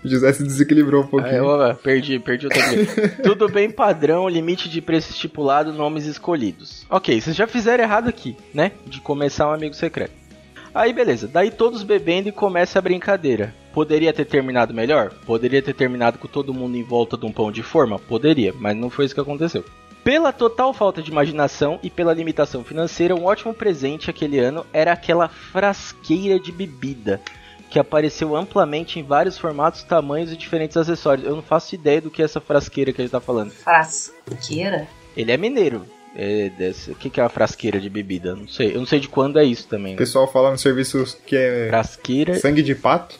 O *laughs* José se desequilibrou um Aí, pouquinho. perdi, perdi o tempo. Tudo bem padrão, limite de preço estipulado, nomes escolhidos. Ok, vocês já fizeram errado aqui, né? De começar um amigo secreto. Aí beleza, daí todos bebendo e começa a brincadeira. Poderia ter terminado melhor? Poderia ter terminado com todo mundo em volta de um pão de forma? Poderia, mas não foi isso que aconteceu. Pela total falta de imaginação e pela limitação financeira, um ótimo presente aquele ano era aquela frasqueira de bebida, que apareceu amplamente em vários formatos, tamanhos e diferentes acessórios. Eu não faço ideia do que é essa frasqueira que ele tá falando. Frasqueira? Ele é mineiro. É desse- O que, é uma frasqueira de bebida? Não sei. Eu não sei de quando é isso também. O pessoal fala no serviço que é Frasqueira. sangue de pato.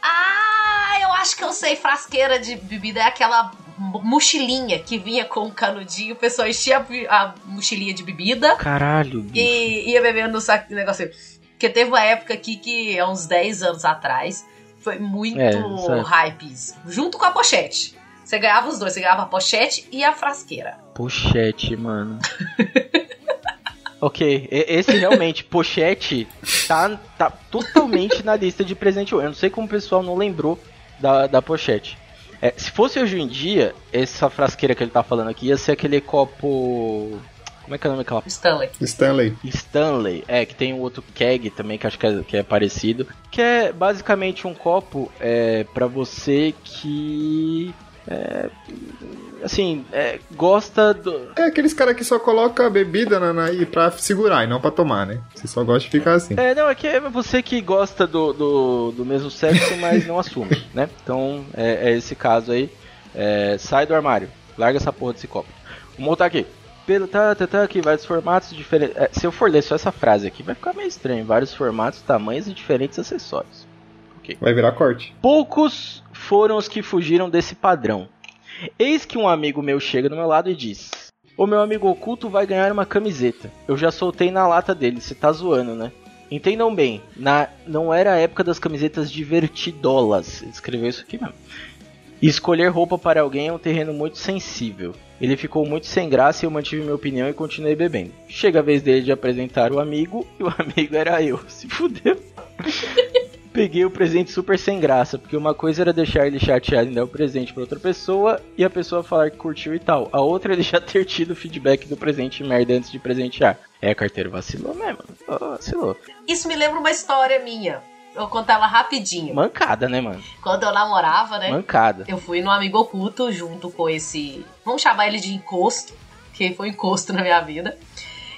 Ah, eu acho que eu sei. Frasqueira de bebida é aquela mochilinha que vinha com um canudinho. O pessoal enchia a mochilinha de bebida Caralho, bicho. e ia bebendo no saco negócio. Porque teve uma época aqui que, há uns 10 anos atrás, foi muito É, hype isso. Junto com a pochete. Você ganhava os dois, você ganhava a pochete e a frasqueira. Pochete, mano. *laughs* ok, esse realmente, pochete, tá, tá totalmente na lista de presente. Eu não sei como o pessoal não lembrou da, da pochete. É, se fosse hoje em dia, essa frasqueira que ele tá falando aqui ia ser aquele copo. Como é que é o nome daquela Stanley. Stanley. Stanley, é, que tem um outro keg também, que acho que é, que é parecido. Que é basicamente um copo é, para você que. É, assim, é, gosta do. É aqueles caras que só coloca a bebida na, na, pra segurar e não pra tomar, né? Você só gosta de ficar assim. É, não, é que é você que gosta do, do, do mesmo sexo, mas não assume, *laughs* né? Então, é, é esse caso aí. É, sai do armário, larga essa porra desse copo. Vamos voltar aqui. Pelo tá, tá, tá, aqui, vários formatos diferentes. É, se eu for ler só essa frase aqui, vai ficar meio estranho. Vários formatos, tamanhos e diferentes acessórios. Vai virar corte. Poucos foram os que fugiram desse padrão. Eis que um amigo meu chega do meu lado e diz: O meu amigo oculto vai ganhar uma camiseta. Eu já soltei na lata dele, você tá zoando, né? Entendam bem, na, não era a época das camisetas divertidolas. Escreveu isso aqui mesmo. Escolher roupa para alguém é um terreno muito sensível. Ele ficou muito sem graça e eu mantive minha opinião e continuei bebendo. Chega a vez dele de apresentar o amigo e o *laughs* amigo era eu. Se fudeu. Peguei o presente super sem graça, porque uma coisa era deixar ele chateado em dar o presente pra outra pessoa e a pessoa falar que curtiu e tal. A outra é ele *laughs* já ter tido feedback do presente merda antes de presentear. É, carteiro vacilou mesmo. Vacilou. Isso me lembra uma história minha. Eu vou contar ela rapidinho. Mancada, né, mano? Quando eu namorava, né? Mancada. Eu fui no Amigo Oculto junto com esse. Vamos chamar ele de encosto, que foi encosto na minha vida.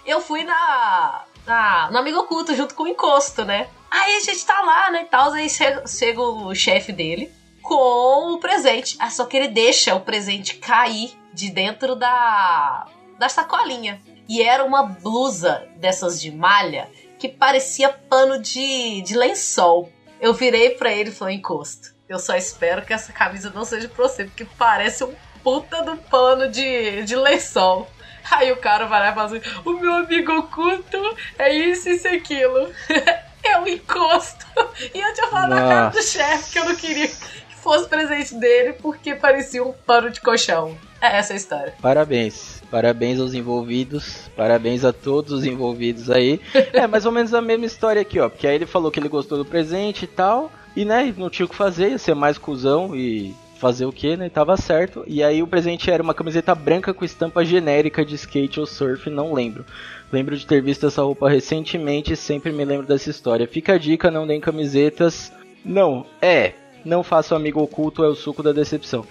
Eu fui na, na no Amigo Oculto junto com o encosto, né? Aí a gente tá lá, né? Tal, aí chega, o chefe dele com o presente. Ah, só que ele deixa o presente cair de dentro da, da sacolinha. E era uma blusa dessas de malha que parecia pano de, de lençol. Eu virei pra ele e falei, encosto. Eu só espero que essa camisa não seja pra você, porque parece um puta do pano de, de lençol. Aí o cara vai lá e fala assim: o meu amigo oculto é isso e aquilo. *laughs* é um encosto. E eu tinha falado na cara do Nossa. chefe que eu não queria que fosse presente dele porque parecia um pano de colchão. É essa a história. Parabéns. Parabéns aos envolvidos. Parabéns a todos os envolvidos aí. *laughs* É mais ou menos a mesma história aqui, ó. Porque aí ele falou que ele gostou do presente e tal. E né, não tinha o que fazer, ia ser mais cuzão e fazer o que, né? Tava certo. E aí o presente era uma camiseta branca com estampa genérica de skate ou surf, não lembro. Lembro de ter visto essa roupa recentemente e sempre me lembro dessa história. Fica a dica, não deem camisetas. Não, é. Não faça amigo oculto, é o suco da decepção.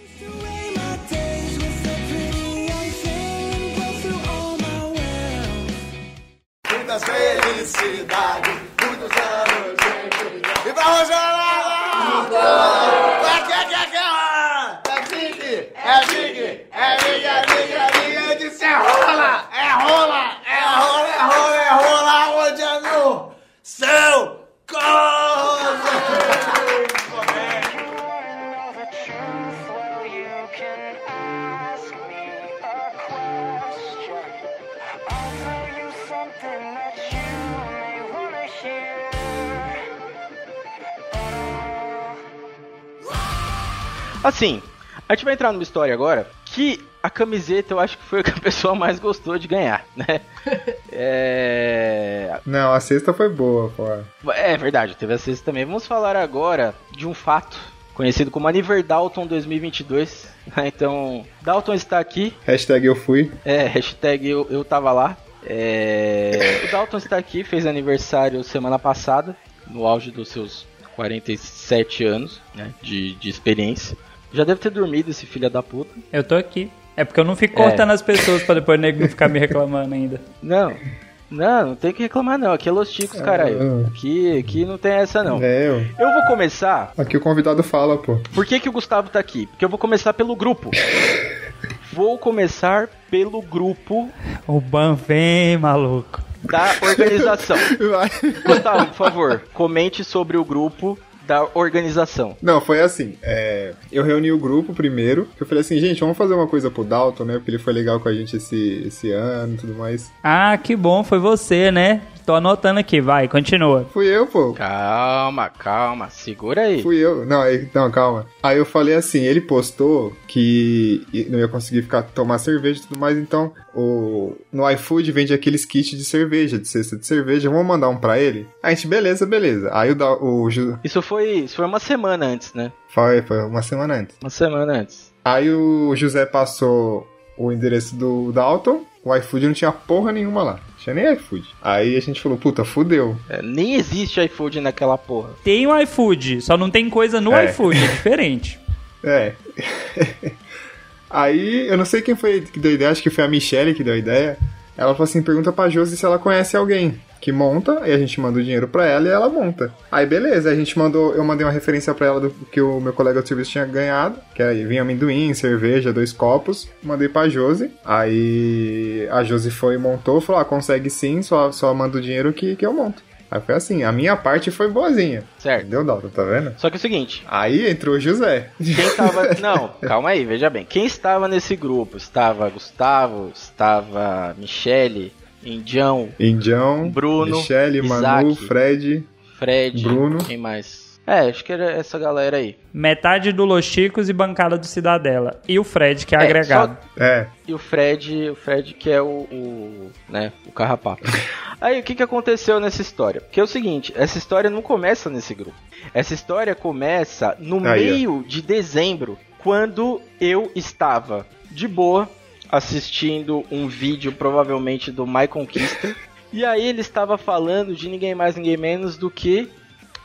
Muitas felicidades, muitos anos de E pra Rosana! Assim, a gente vai entrar numa história agora que a camiseta eu acho que foi o que a *laughs* pessoa mais gostou de ganhar, né? *laughs* É. Não, a sexta foi boa, pô. É verdade, teve a sexta também. Vamos falar agora de um fato conhecido como Aniver Dalton 2022. né? Então, Dalton está aqui. Hashtag eu fui. É, hashtag eu, eu tava lá. É, o Dalton está aqui, fez aniversário semana passada, no auge dos seus 47 anos né, de, de experiência. Já deve ter dormido esse filho da puta. Eu tô aqui. É porque eu não fico cortando as pessoas pra depois o nego não ficar me reclamando ainda. *laughs* Não, não, não tem que reclamar não. Aqui é Los Chicos, caralho. Aqui, aqui não tem essa não. É, eu. Eu vou começar. Aqui o convidado fala, pô. Por que, que o Gustavo tá aqui? Porque eu vou começar pelo grupo. *laughs* Vou começar pelo grupo O Ban vem, maluco. da organização. *laughs* Vai. Gustavo, por favor, comente sobre o grupo da organização. Não, foi assim. é, eu reuni o grupo primeiro. Eu falei assim, gente, vamos fazer uma coisa pro Dalton, né? Porque ele foi legal com a gente esse, esse ano e tudo mais. Ah, que bom, foi você, né? Tô anotando aqui, vai, continua. Fui eu, pô. Calma, calma, segura aí. Fui eu. Não, aí, não, calma. Aí eu falei assim, ele postou que não ia conseguir ficar tomar cerveja e tudo mais, então o no iFood vende aqueles kits de cerveja, de cesta de cerveja, vamos mandar um pra ele? Aí a gente, beleza, beleza. Aí o, o Ju- Isso foi, isso foi uma semana antes, né? foi, foi uma semana antes. Uma semana antes. Aí o José passou o endereço do Dalton, o iFood não tinha porra nenhuma lá. Tinha nem iFood. Aí a gente falou, puta, fudeu. É, nem existe iFood naquela porra. Tem o iFood, só não tem coisa no É. iFood, é diferente. *laughs* É. Aí, eu não sei quem foi que deu a ideia, acho que foi a Michelle que deu a ideia. Ela falou assim: pergunta pra Josi se ela conhece alguém que monta, e a gente manda o dinheiro pra ela e ela monta. Aí beleza, a gente mandou, eu mandei uma referência pra ela do que o meu colega de serviço tinha ganhado, que aí vinha amendoim, cerveja, dois copos, mandei pra Josi. Aí a Josi foi e montou, falou: ah, consegue sim, só, só manda o dinheiro que, que eu monto. Aí foi assim, a minha parte foi boazinha. Certo. Entendeu, Dalton? Tá vendo? Só que é o seguinte, Aí entrou o José. quem tava. *laughs* Não, calma aí, veja bem. Quem estava nesse grupo? Estava Gustavo, estava Michele, Indião, Indião, Bruno, Michele, Manu. Fred. Fred. Bruno. Quem mais? É, acho que era essa galera aí. Metade do Los Chicos e bancada do Cidadela. E o Fred, que é, É, agregado. É, E o Fred, o Fred que é o, o né, o carrapato. *laughs* Aí o que que aconteceu nessa história? Porque é o seguinte, essa história não começa nesse grupo. Essa história começa no Aí, ó. meio de dezembro, quando eu estava de boa assistindo um vídeo provavelmente do My Conquista. *laughs* e aí ele estava falando de ninguém mais ninguém menos do que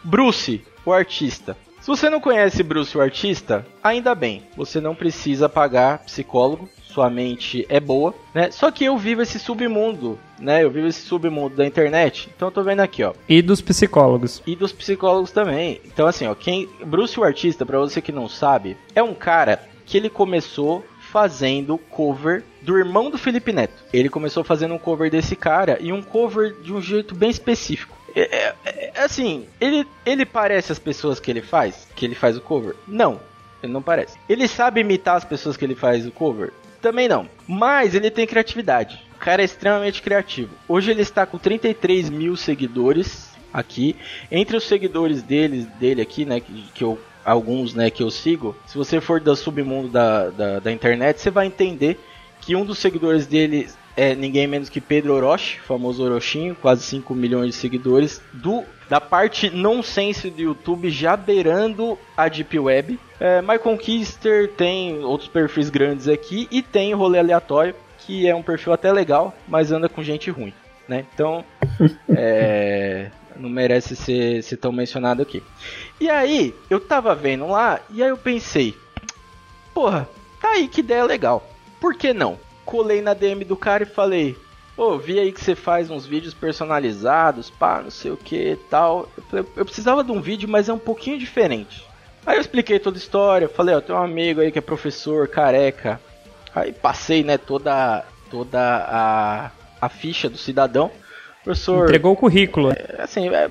Bruce, o artista. Se você não conhece Bruce, o artista, ainda bem, você não precisa pagar psicólogo, sua mente é boa, né? Só que eu vivo esse submundo, né? Eu vivo esse submundo da internet. Então eu tô vendo aqui, ó. E dos psicólogos. E dos psicólogos também. Então assim, ó, quem Bruce o artista, pra você que não sabe, é um cara que ele começou fazendo cover do irmão do Felipe Neto. Ele começou fazendo um cover desse cara e um cover de um jeito bem específico. É, é- é assim, ele, ele parece as pessoas que ele faz, que ele faz o cover? Não, ele não parece. Ele sabe imitar as pessoas que ele faz o cover? Também não. Mas ele tem criatividade. O cara é extremamente criativo. Hoje ele está com 33 mil seguidores aqui. Entre os seguidores deles, dele aqui, né, que, que eu alguns, né, que eu sigo, se você for do submundo da, da, da internet, você vai entender que um dos seguidores dele é ninguém menos que Pedro Orochi, famoso Orochinho, quase 5 milhões de seguidores, do da parte nonsense do YouTube, já beirando a Deep Web. É, My Conquister tem outros perfis grandes aqui e tem o Rolê Aleatório, que é um perfil até legal, mas anda com gente ruim, né? Então, *laughs* é, não merece ser, ser tão mencionado aqui. E aí, eu tava vendo lá, e aí eu pensei, porra, tá aí que ideia legal. Por que não? Colei na DM do cara e falei, ô, vi aí que você faz uns vídeos personalizados, pá, não sei o que e tal. Eu, falei, eu precisava de um vídeo, mas é um pouquinho diferente. Aí eu expliquei toda a história, falei, ó, tem um amigo aí que é professor, careca. Aí passei, né, toda, toda a, a ficha do cidadão. Professor, Entregou o currículo. assim, é,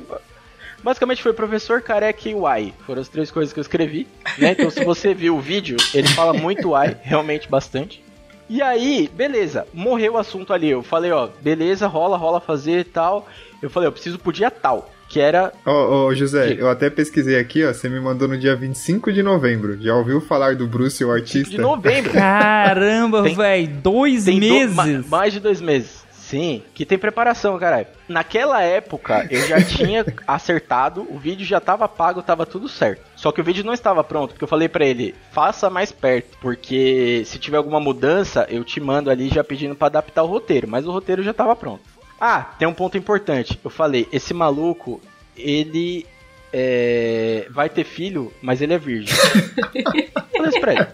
basicamente foi professor, careca e uai. Foram as três coisas que eu escrevi, né? Então se você viu o vídeo, ele fala muito uai, *laughs* realmente bastante. E aí, beleza, morreu o assunto ali. Eu falei, ó, beleza, rola, rola fazer e tal. Eu falei, eu preciso pro dia tal. que era Ô, ô, José, Diga. eu até pesquisei aqui, ó. Você me mandou no dia 25 de novembro. Já ouviu falar do Bruce, o artista? de novembro. *laughs* Caramba, velho, dois Tem do- meses. ma- mais de dois meses. Sim, que tem preparação, caralho. Naquela época, eu já *laughs* tinha acertado, o vídeo já tava pago, tava tudo certo. Só que o vídeo não estava pronto, porque eu falei pra ele, faça mais perto, porque se tiver alguma mudança, eu te mando ali já pedindo pra adaptar o roteiro, mas o roteiro já tava pronto. Ah, tem um ponto importante. Eu falei, esse maluco, ele é, vai ter filho, mas ele é virgem. *laughs* falei isso pra ele.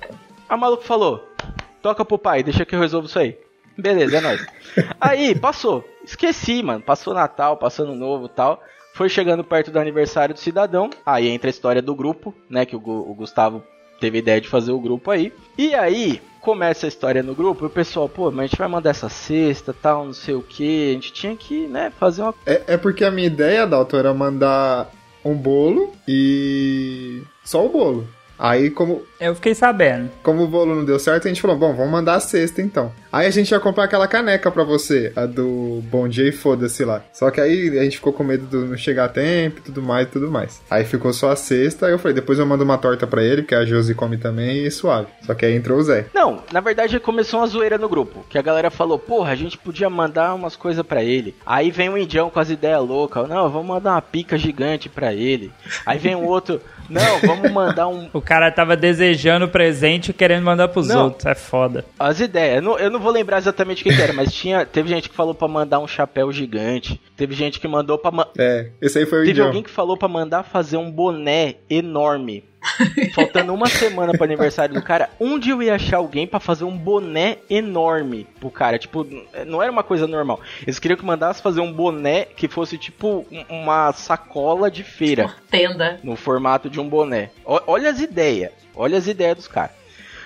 Aí o maluco falou, toca pro pai, deixa que eu resolvo isso aí. Beleza, é nóis. Aí, passou. Esqueci, mano. Passou Natal, passou Ano Novo e tal. Foi chegando perto do aniversário do cidadão. Aí entra a história do grupo, né? Que o, o Gustavo teve ideia de fazer o grupo aí. E aí, começa a história no grupo. E o pessoal, pô, mas a gente vai mandar essa cesta, tal, não sei o que. A gente tinha que, né, fazer uma. É, é porque a minha ideia, Dalton, era mandar um bolo e. só o bolo. Aí, como, Eu fiquei sabendo. como o bolo não deu certo, a gente falou: bom, vamos mandar a cesta então. Aí a gente ia comprar aquela caneca pra você, a do Bom Dia e Foda-se lá. Só que aí a gente ficou com medo do não chegar a tempo e tudo mais e tudo mais. Aí ficou só a cesta, aí eu falei: depois eu mando uma torta pra ele, que a Josi come também e suave. Só que aí entrou o Zé. Não, na verdade começou uma zoeira no grupo. Que a galera falou, porra, a gente podia mandar umas coisas pra ele. Aí vem um indião com as ideias loucas. Não, vamos mandar uma pica gigante pra ele. Aí vem um outro, não, vamos mandar um. *laughs* O cara tava desejando presente e querendo mandar pros Não. outros. É foda. As ideias. Eu não, eu não vou lembrar exatamente o que, que era, mas tinha. Teve gente que falou pra mandar um chapéu gigante. Teve gente que mandou pra. ma- É, esse aí foi o Teve idioma. alguém que falou pra mandar fazer um boné enorme. Faltando uma semana pro aniversário do cara, onde eu ia achar alguém pra fazer um boné enorme pro cara? Tipo, não era uma coisa normal. Eles queriam que mandasse fazer um boné que fosse tipo um- uma sacola de feira, Uma tenda. no formato de um boné. Ó- Olha as ideias, olha as ideias dos caras.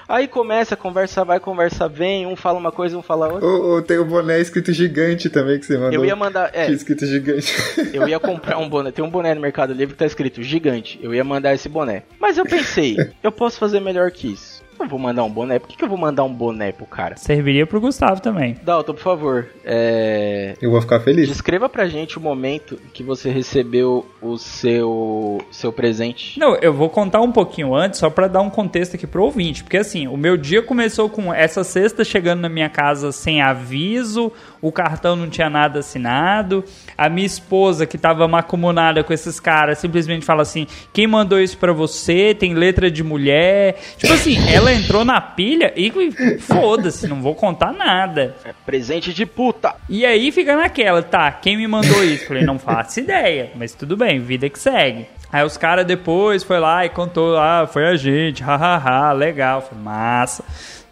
Aí começa, conversa vai, conversa vem, um fala uma coisa, um fala outra. Ô, ô, tem o boné escrito gigante também que você mandou. Eu ia mandar, é, escrito gigante. Eu ia comprar um boné. Tem um boné no Mercado Livre que tá escrito gigante. Eu ia mandar esse boné. Mas eu pensei, *laughs* eu posso fazer melhor que isso. Eu vou mandar um boné. Por que, que eu vou mandar um boné pro cara? Serviria pro Gustavo também. Dalton, por favor, é... Eu vou ficar feliz. descreva pra gente o momento que você recebeu o seu, seu presente. Não, eu vou contar um pouquinho antes, só pra dar um contexto aqui pro ouvinte. Porque assim, o meu dia começou com essa cesta chegando na minha casa sem aviso, o cartão não tinha nada assinado, a minha esposa, que tava macumunada com esses caras, simplesmente fala assim: quem mandou isso pra você? Tem letra de mulher. Tipo assim, ela *laughs* entrou na pilha e foda-se, não vou contar nada. É presente de puta. E aí fica naquela, tá, quem me mandou isso? Falei, não faço ideia, mas tudo bem, vida que segue. Aí os caras depois foi lá e contou, ah, foi a gente, hahaha, legal, foi massa.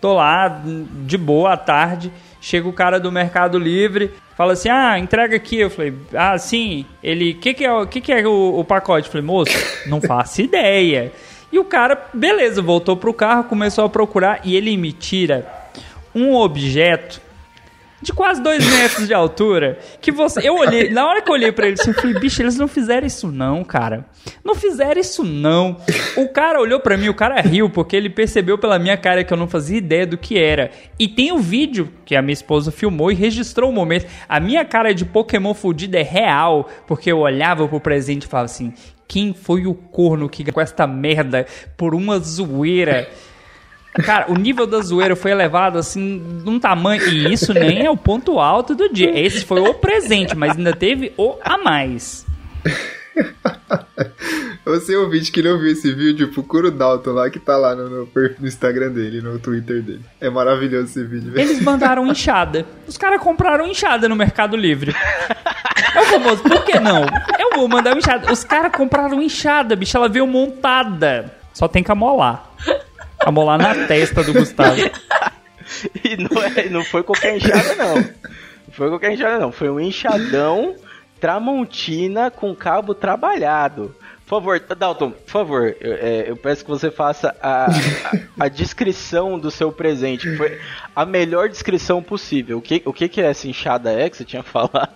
Tô lá, de boa, à tarde, chega o cara do Mercado Livre, fala assim, ah, entrega aqui. Eu falei, ah, sim. Ele, que que é, o que que é o, o pacote? Eu falei, moço, não faço ideia. E o cara, beleza, voltou pro carro, começou a procurar e ele me tira um objeto de quase dois metros de altura, que você, eu olhei, na hora que eu olhei pra ele, assim, eu falei, bicho, eles não fizeram isso não, cara, não fizeram isso não, o cara olhou pra mim, o cara riu, porque ele percebeu pela minha cara que eu não fazia ideia do que era, e tem o vídeo que a minha esposa filmou e registrou o momento, a minha cara de Pokémon fudida é real, porque eu olhava pro presente e falava assim, quem foi o corno que com esta merda por uma zoeira? Cara, o nível da zoeira foi elevado assim, num tamanho. E isso nem é o ponto alto do dia. Esse foi o presente, mas ainda teve o a mais. *laughs* Você ouvinte que não viu esse vídeo, procura o Dalton lá que tá lá no, no no Instagram dele, no Twitter dele. É maravilhoso esse vídeo, velho. Eles mandaram enxada. Os caras compraram enxada no Mercado Livre. Eu vou, moço, por que não? Eu vou mandar uma enxada. Os caras compraram enxada, bicho. Ela veio montada. Só tem que amolar. Amolar na testa do Gustavo. E não, é- não foi qualquer enxada, não. Não foi qualquer enxada, não. Foi um enxadão Tramontina com cabo trabalhado. Por favor, Dalton, por favor, eu, é, eu peço que você faça a, a, a descrição do seu presente. Foi a melhor descrição possível. O que, o que, que é essa enxada é que você tinha falado?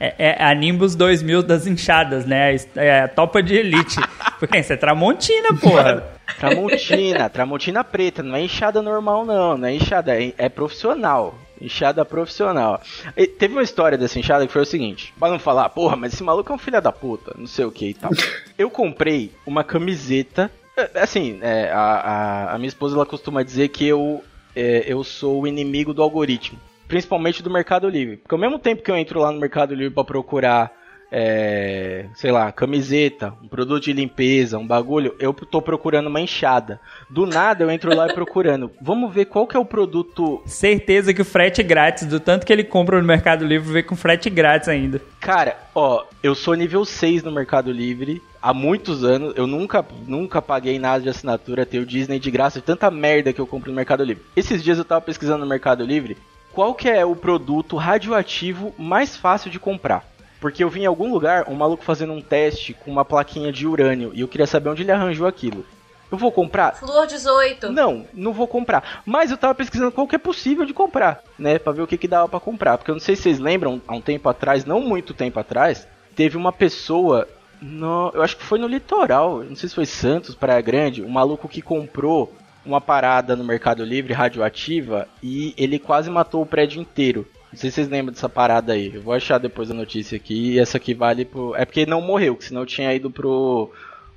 É, é a Nimbus 2000 das inchadas, né? É a topa de elite. Porque isso é Tramontina, porra. Tramontina, Tramontina preta, não é enxada normal não, não é enxada, é, é profissional. Enxada profissional. E teve uma história dessa enxada que foi o seguinte: pra não falar, porra, mas esse maluco é um filho da puta, não sei o que e tal. *laughs* Eu comprei uma camiseta. é, Assim, é, a, a, a minha esposa ela costuma dizer que eu, é, eu sou o inimigo do algoritmo. Principalmente do Mercado Livre. Porque ao mesmo tempo que eu entro lá no Mercado Livre pra procurar é, sei lá, camiseta, um produto de limpeza, um bagulho, eu tô procurando uma enxada. Do nada eu entro lá e procurando. *laughs* Vamos ver qual que é o produto. Certeza que o frete é grátis, do tanto que ele compra no Mercado Livre, vê com frete grátis ainda. Cara, ó, eu sou nível 6 no Mercado Livre há muitos anos. Eu nunca, nunca paguei nada de assinatura, tenho Disney de graça, de tanta merda que eu compro no Mercado Livre. Esses dias eu tava pesquisando no Mercado Livre qual que é o produto radioativo mais fácil de comprar. Porque eu vi em algum lugar um maluco fazendo um teste com uma plaquinha de urânio e eu queria saber onde ele arranjou aquilo. Eu vou comprar? Flor 18. Não, não vou comprar. Mas eu tava pesquisando qual que é possível de comprar, né? Pra ver o que que dava pra comprar. Porque eu não sei se vocês lembram, há um tempo atrás, não muito tempo atrás, teve uma pessoa. No, eu acho que foi no litoral, não sei se foi Santos, Praia Grande, um maluco que comprou uma parada no Mercado Livre radioativa e ele quase matou o prédio inteiro. Não sei se vocês lembram dessa parada aí. Eu vou achar depois a notícia aqui. E essa aqui vale pro. É porque não morreu, que senão tinha ido pro.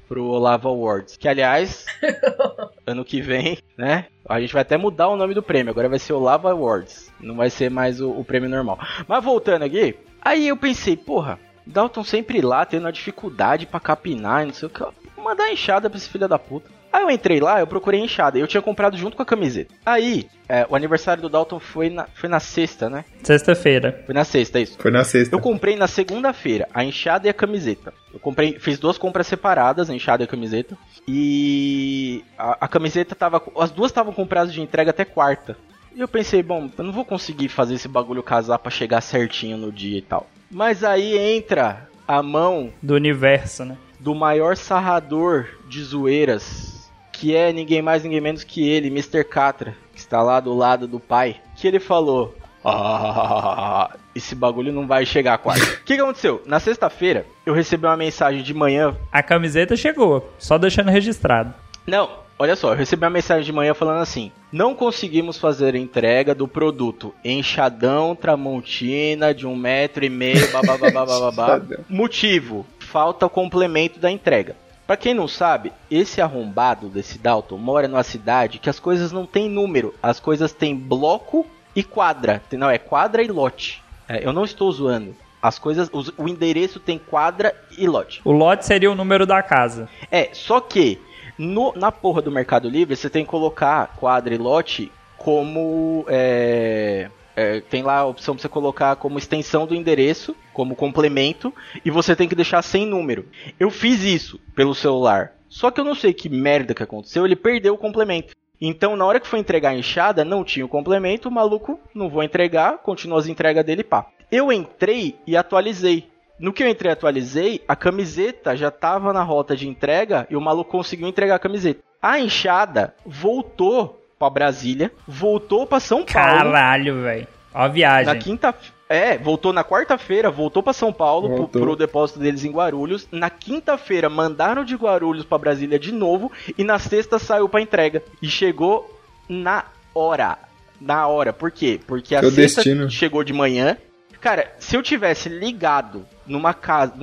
pro Olavo Awards. Que aliás, *laughs* ano que vem, né? A gente vai até mudar o nome do prêmio. Agora vai ser Olavo Awards. Não vai ser mais o, o prêmio normal. Mas voltando aqui, aí eu pensei, porra, Dalton sempre lá, tendo uma dificuldade pra capinar e não sei o que. Vou mandar enxada pra esse filho da puta. Aí eu entrei lá, eu procurei enxada. Eu tinha comprado junto com a camiseta. Aí, é, o aniversário do Dalton foi na, foi na sexta, né? Sexta-feira. Foi na sexta, é isso. Foi na sexta. Eu comprei na segunda-feira a enxada e a camiseta. Eu comprei, fiz duas compras separadas, a enxada e a camiseta. E a, a camiseta tava. As duas estavam com prazo de entrega até quarta. E eu pensei, bom, eu não vou conseguir fazer esse bagulho casar pra chegar certinho no dia e tal. Mas aí entra a mão Do universo, né? do maior sarrador de zoeiras, que é ninguém mais, ninguém menos que ele, Mr. Catra, que está lá do lado do pai, que ele falou: Ah, esse bagulho não vai chegar quarta. O que, que aconteceu? Na sexta-feira, eu recebi uma mensagem de manhã. A camiseta chegou, só deixando registrado. Não, olha só, eu recebi uma mensagem de manhã falando assim: Não conseguimos fazer a entrega do produto enxadão Tramontina de um metro e meio, babá. *laughs* Motivo: falta o complemento da entrega. Pra quem não sabe, esse arrombado desse Dalton mora numa cidade que as coisas não têm número, as coisas têm bloco e quadra. Não, é quadra e lote. É, eu não estou zoando. As coisas, os- o endereço tem quadra e lote. O lote seria o número da casa. É, só que no- na porra do Mercado Livre você tem que colocar quadra e lote como. é, é, tem lá a opção pra você colocar como extensão do endereço, como complemento, e você tem que deixar sem número. Eu fiz isso pelo celular. Só que eu não sei que merda que aconteceu, ele perdeu o complemento. Então, na hora que foi entregar a enxada, não tinha o complemento, o maluco não vou entregar, continua as entregas dele, pá. Eu entrei e atualizei. No que eu entrei e atualizei, a camiseta já tava na rota de entrega e o maluco conseguiu entregar a camiseta. A enxada voltou pra Brasília, voltou pra São Paulo. Caralho, velho. Ó a viagem. Na quinta. É, voltou na quarta-feira, voltou pra São Paulo pro, Voltou. pro depósito deles em Guarulhos. Na quinta-feira mandaram de Guarulhos pra Brasília de novo e na sexta saiu pra entrega e chegou na hora. Na hora. Por quê? Porque a Seu sexta destino. chegou de manhã. Cara, se eu tivesse ligado numa casa,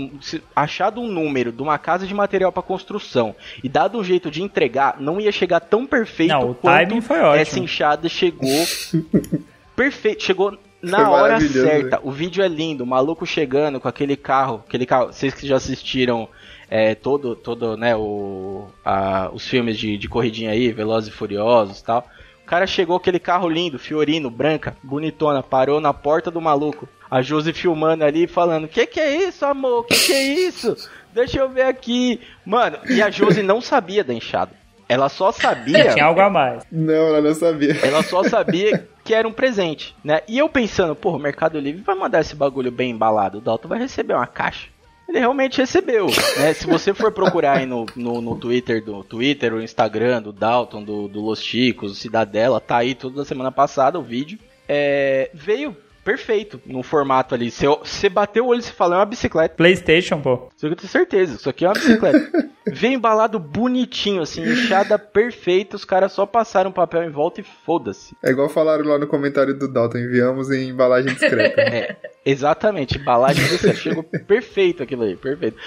achado um número de uma casa de material pra construção e dado um jeito de entregar, não ia chegar tão perfeito Não, o quanto timing foi ótimo. essa enxada chegou *laughs* perfeito, chegou na Foi hora maravilhoso, certa. O vídeo é lindo, o maluco chegando com aquele carro, aquele carro, vocês que já assistiram é, todo, todo, né, o, a- os filmes de, de corridinha aí, Velozes e Furiosos e tal. O cara chegou com aquele carro lindo, Fiorino, branca, bonitona, parou na porta do maluco. A Josi filmando ali, falando: Que que é isso, amor? Que que é isso? Deixa eu ver aqui. Mano, e a Josi não sabia da enxada. Ela só sabia. Tinha algo a mais. Não, ela não sabia. Ela só sabia que era um presente, né? E eu pensando, porra, o Mercado Livre vai mandar esse bagulho bem embalado. O Dalton vai receber uma caixa. Ele realmente recebeu, né? Se você for procurar aí no, no, no Twitter, do Twitter, o Instagram do Dalton, do, do Los Chicos, do Cidadela, tá aí tudo da semana passada o vídeo. É, veio perfeito no formato ali. Você, você bateu o olho e você fala, é uma bicicleta. PlayStation, pô. Isso aqui eu tenho certeza, isso aqui é uma bicicleta. *laughs* Vem embalado bonitinho, assim, inchada perfeita, os caras só passaram papel em volta e foda-se. É igual falaram lá no comentário do Dalton, enviamos em embalagem discreta. *laughs* É, exatamente, embalagem desse chegou perfeito aquilo aí, perfeito.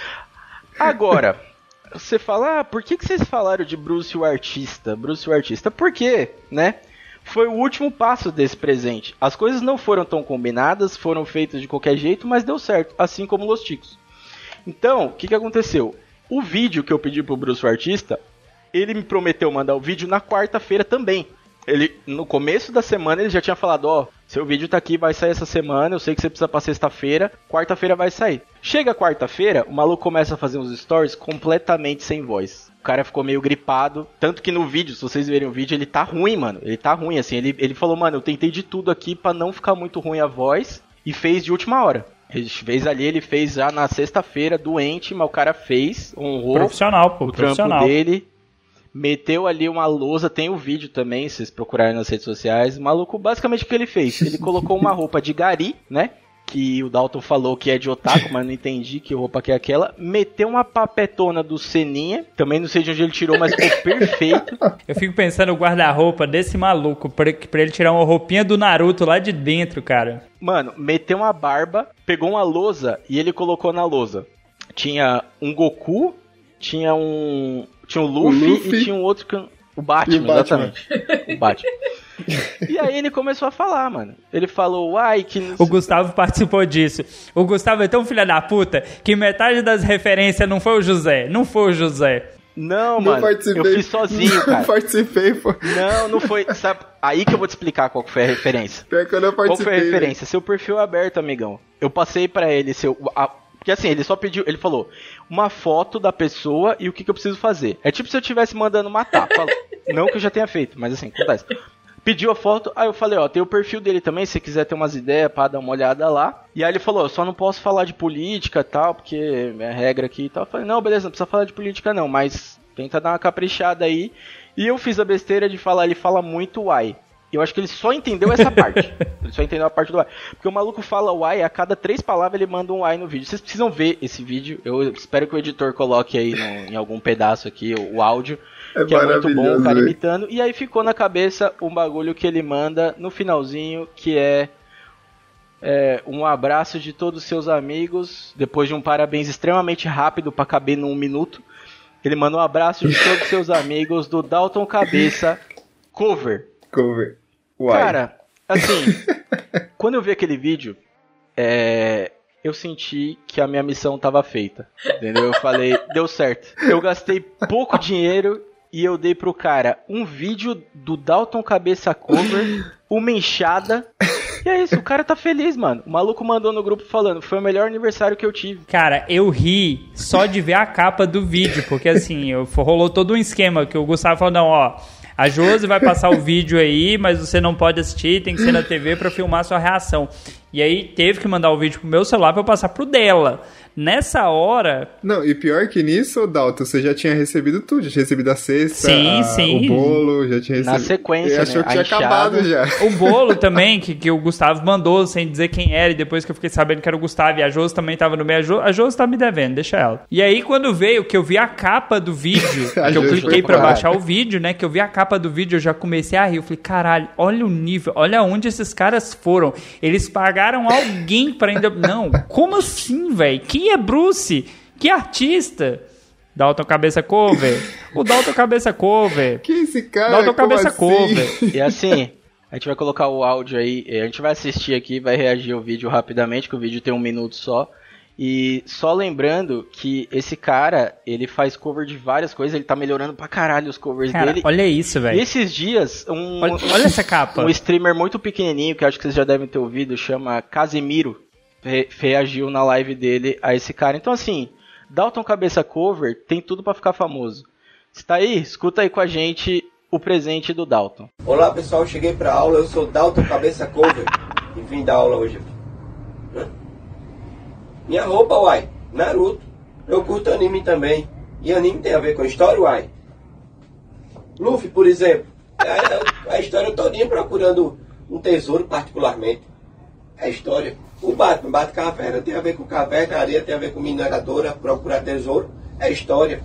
Agora, você fala, ah, por que, que vocês falaram de Bruce o artista? Bruce o artista, por quê, né? Foi o último passo desse presente. As coisas não foram tão combinadas, foram feitas de qualquer jeito, mas deu certo, assim como Los Ticos. Então, o que, que aconteceu? O vídeo que eu pedi pro Bruce o artista, ele me prometeu mandar o vídeo na quarta-feira também. Ele, no começo da semana, ele já tinha falado, ó, seu vídeo tá aqui, vai sair essa semana, eu sei que você precisa pra sexta-feira, quarta-feira vai sair. Chega quarta-feira, o maluco começa a fazer uns stories completamente sem voz. O cara ficou meio gripado, tanto que no vídeo, se vocês verem o vídeo, ele tá ruim, mano. Ele tá ruim, assim, ele, ele falou, mano, eu tentei de tudo aqui para não ficar muito ruim a voz, e fez de última hora. Ele fez ali, ele fez já na sexta-feira, doente, mas o cara fez, honrou Profissional, pô. o Profissional. dele. Meteu ali uma lousa, tem o vídeo também, se vocês procurarem nas redes sociais. O maluco, basicamente o que ele fez? Ele *laughs* colocou uma roupa de gari, né? Que o Dalton falou que é de otaku, mas não entendi que roupa que é aquela. Meteu uma papetona do Seninha, também não sei de onde ele tirou, mas ficou *laughs* perfeito. Eu fico pensando o guarda-roupa desse maluco, pra, pra ele tirar uma roupinha do Naruto lá de dentro, cara. Mano, meteu uma barba, pegou uma lousa e ele colocou na lousa. Tinha um Goku, tinha um. Tinha um Luffy, Luffy. e tinha um outro. can- O Batman, o Batman. exatamente. O Batman. e aí ele começou a falar, mano. Ele falou, uai, que. não O Gustavo participou disso. O Gustavo é tão filha da puta que metade das referências não foi o José. Não foi o José. Não, Não mano. participei. Eu fiz sozinho, Não cara. participei, pô. Não, não foi. Sabe? Aí que eu vou te explicar qual que foi a referência. Pior que eu não Qual participei. foi a né? referência? Seu perfil é aberto, amigão. Eu passei pra ele seu. a- porque assim, ele só pediu. Ele falou uma foto da pessoa e o que, que eu preciso fazer. É tipo se eu estivesse mandando matar. *laughs* Não que eu já tenha feito, mas assim, acontece. Pediu a foto, aí eu falei, ó, tem o perfil dele também, se quiser ter umas ideias pra dar uma olhada lá. E aí ele falou, só não posso falar de política tal, porque é regra aqui e tal. Eu falei, não, beleza, não precisa falar de política não, mas tenta dar uma caprichada aí. E eu fiz a besteira de falar, ele fala muito uai. Eu acho que ele só entendeu essa *laughs* parte. ele só entendeu a parte do uai. Porque o maluco fala uai, a cada três palavras ele manda um uai no vídeo. Vocês precisam ver esse vídeo. Eu espero que o editor coloque aí no- em algum pedaço aqui o, o áudio. É que é muito bom o cara velho. imitando. E aí ficou na cabeça um bagulho que ele manda no finalzinho, que é, é, um abraço de todos os seus amigos, depois de um parabéns extremamente rápido pra caber num minuto. Ele manda um abraço de todos os seus *laughs* amigos do Dalton Cabeça Cover. Cover. Uai. Cara, assim, *laughs* quando eu vi aquele vídeo, é, eu senti que a minha missão tava feita. Entendeu? Eu falei, deu certo. Eu gastei pouco dinheiro e eu dei pro cara um vídeo do Dalton Cabeça Cover, uma enxada. E é isso, o cara tá feliz, mano. O maluco mandou no grupo falando, foi o melhor aniversário que eu tive. Cara, eu ri só de ver a capa do vídeo, porque assim, eu- rolou todo um esquema que o Gustavo falou, não, ó, a Josi vai passar o vídeo aí, mas você não pode assistir, tem que ser na TV pra filmar sua reação. E aí teve que mandar o vídeo pro meu celular pra eu passar pro dela. Nessa hora, Não, e pior que nisso, Dalton, você já tinha recebido tudo. Já tinha recebido a cesta, Sim, a- sim. o bolo, já tinha recebido. Na sequência, Ele achou né? que A tinha enxada. acabado já. o bolo também, que, que o Gustavo mandou sem dizer quem era, e depois que eu fiquei sabendo que era o Gustavo, e a Josi também tava no meio, a Jo- a Josi tá me devendo, deixa ela. E aí quando veio, que eu vi a capa do vídeo, *laughs* que eu cliquei pra pra baixar o vídeo, né, que eu vi a capa do vídeo, eu já comecei a rir, eu falei, caralho, olha o nível, olha onde esses caras foram. Eles pagaram alguém pra ainda... Não, como assim, velho? Quem é Bruce? Que artista? Dalton Cabeça Cover. *laughs* O Dalton Cabeça Cover. Que esse cara? Dalton Cabeça assim? Cover. *laughs* E assim, a gente vai colocar o áudio aí, eh, a gente vai assistir aqui, vai reagir ao vídeo rapidamente, que o vídeo tem um minuto só. E só lembrando que esse cara, ele faz cover de várias coisas, ele tá melhorando pra caralho os covers Cara, dele. olha isso, velho. esses dias, um, Olha, olha essa capa. *laughs* um streamer muito pequenininho, que acho que vocês já devem ter ouvido, chama Casimiro, re- reagiu na live dele a esse cara. Então assim, Dalton Cabeça Cover tem tudo pra ficar famoso. Se tá aí, escuta aí com a gente o presente do Dalton. Olá pessoal, cheguei pra aula, eu sou Dalton Cabeça Cover e vim dar aula hoje? Minha roupa, uai, Naruto. Eu curto anime também. E anime tem a ver com história, uai. Luffy, por exemplo. É a, a história todinha procurando um tesouro particularmente. é história. O Batman, bate caverna, tem a ver com caverna, areia tem a ver com mineradora, procurar tesouro, é história.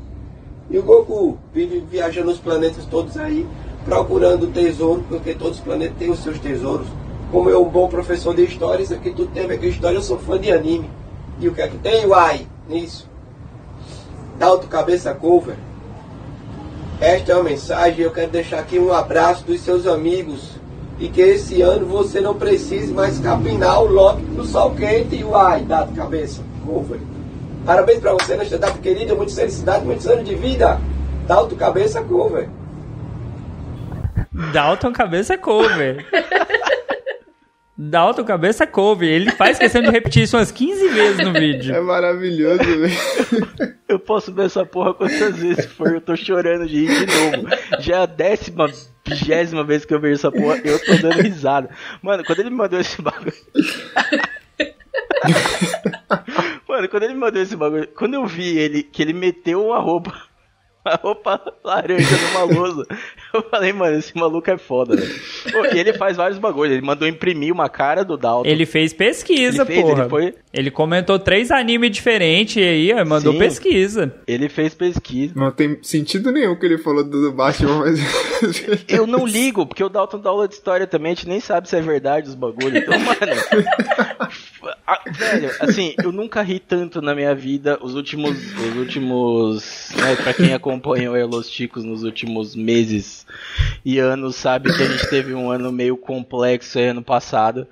E o Goku vive viajando os planetas todos aí, procurando tesouro, porque todos os planetas têm os seus tesouros. Como eu, um bom professor de história, isso aqui tudo tem a ver com história, eu sou fã de anime. E o que é que tem, Uai, nisso? Dalto Cabeça Cover. Esta é uma mensagem, eu quero deixar aqui um abraço dos seus amigos. E que esse ano você não precise mais capinar o lote no sol quente. Uai, Dalto Cabeça Cover. Parabéns pra você nesta data querida, muita felicidade, muitos anos de vida. Dalto Cabeça Cover. Dalton Cabeça Cover. *laughs* Dalton Cabeça Cover. Ele faz questão de repetir isso umas 15 vezes no vídeo. É maravilhoso, velho. Eu posso ver essa porra quantas vezes for, eu tô chorando de rir de novo. Já é a décima, vigésima vez que eu vejo essa porra, eu tô dando risada. Mano, quando ele me mandou esse bagulho. *laughs* Mano, quando ele me mandou esse bagulho, quando eu vi ele, que ele meteu uma roupa, *laughs* uma roupa laranja numa lousa, eu falei, mano, esse maluco é foda, velho. Pô, E ele faz vários bagulhos, ele mandou imprimir uma cara do Dalton. Ele fez pesquisa, Ele fez, porra. ele foi- Ele comentou três animes diferentes e aí ó, mandou Sim. pesquisa. Ele fez pesquisa. Não tem sentido nenhum que ele falou do Batman, mas. *laughs* Eu não ligo, porque o Dalton dá aula de história também, a gente nem sabe se é verdade os bagulhos. Então, mano. *laughs* a- velho, assim, eu nunca ri tanto na minha vida. Os últimos. Os últimos. Né, pra quem acompanhou aí Los Ticos nos últimos meses e anos, sabe que a gente teve um ano meio complexo aí ano passado.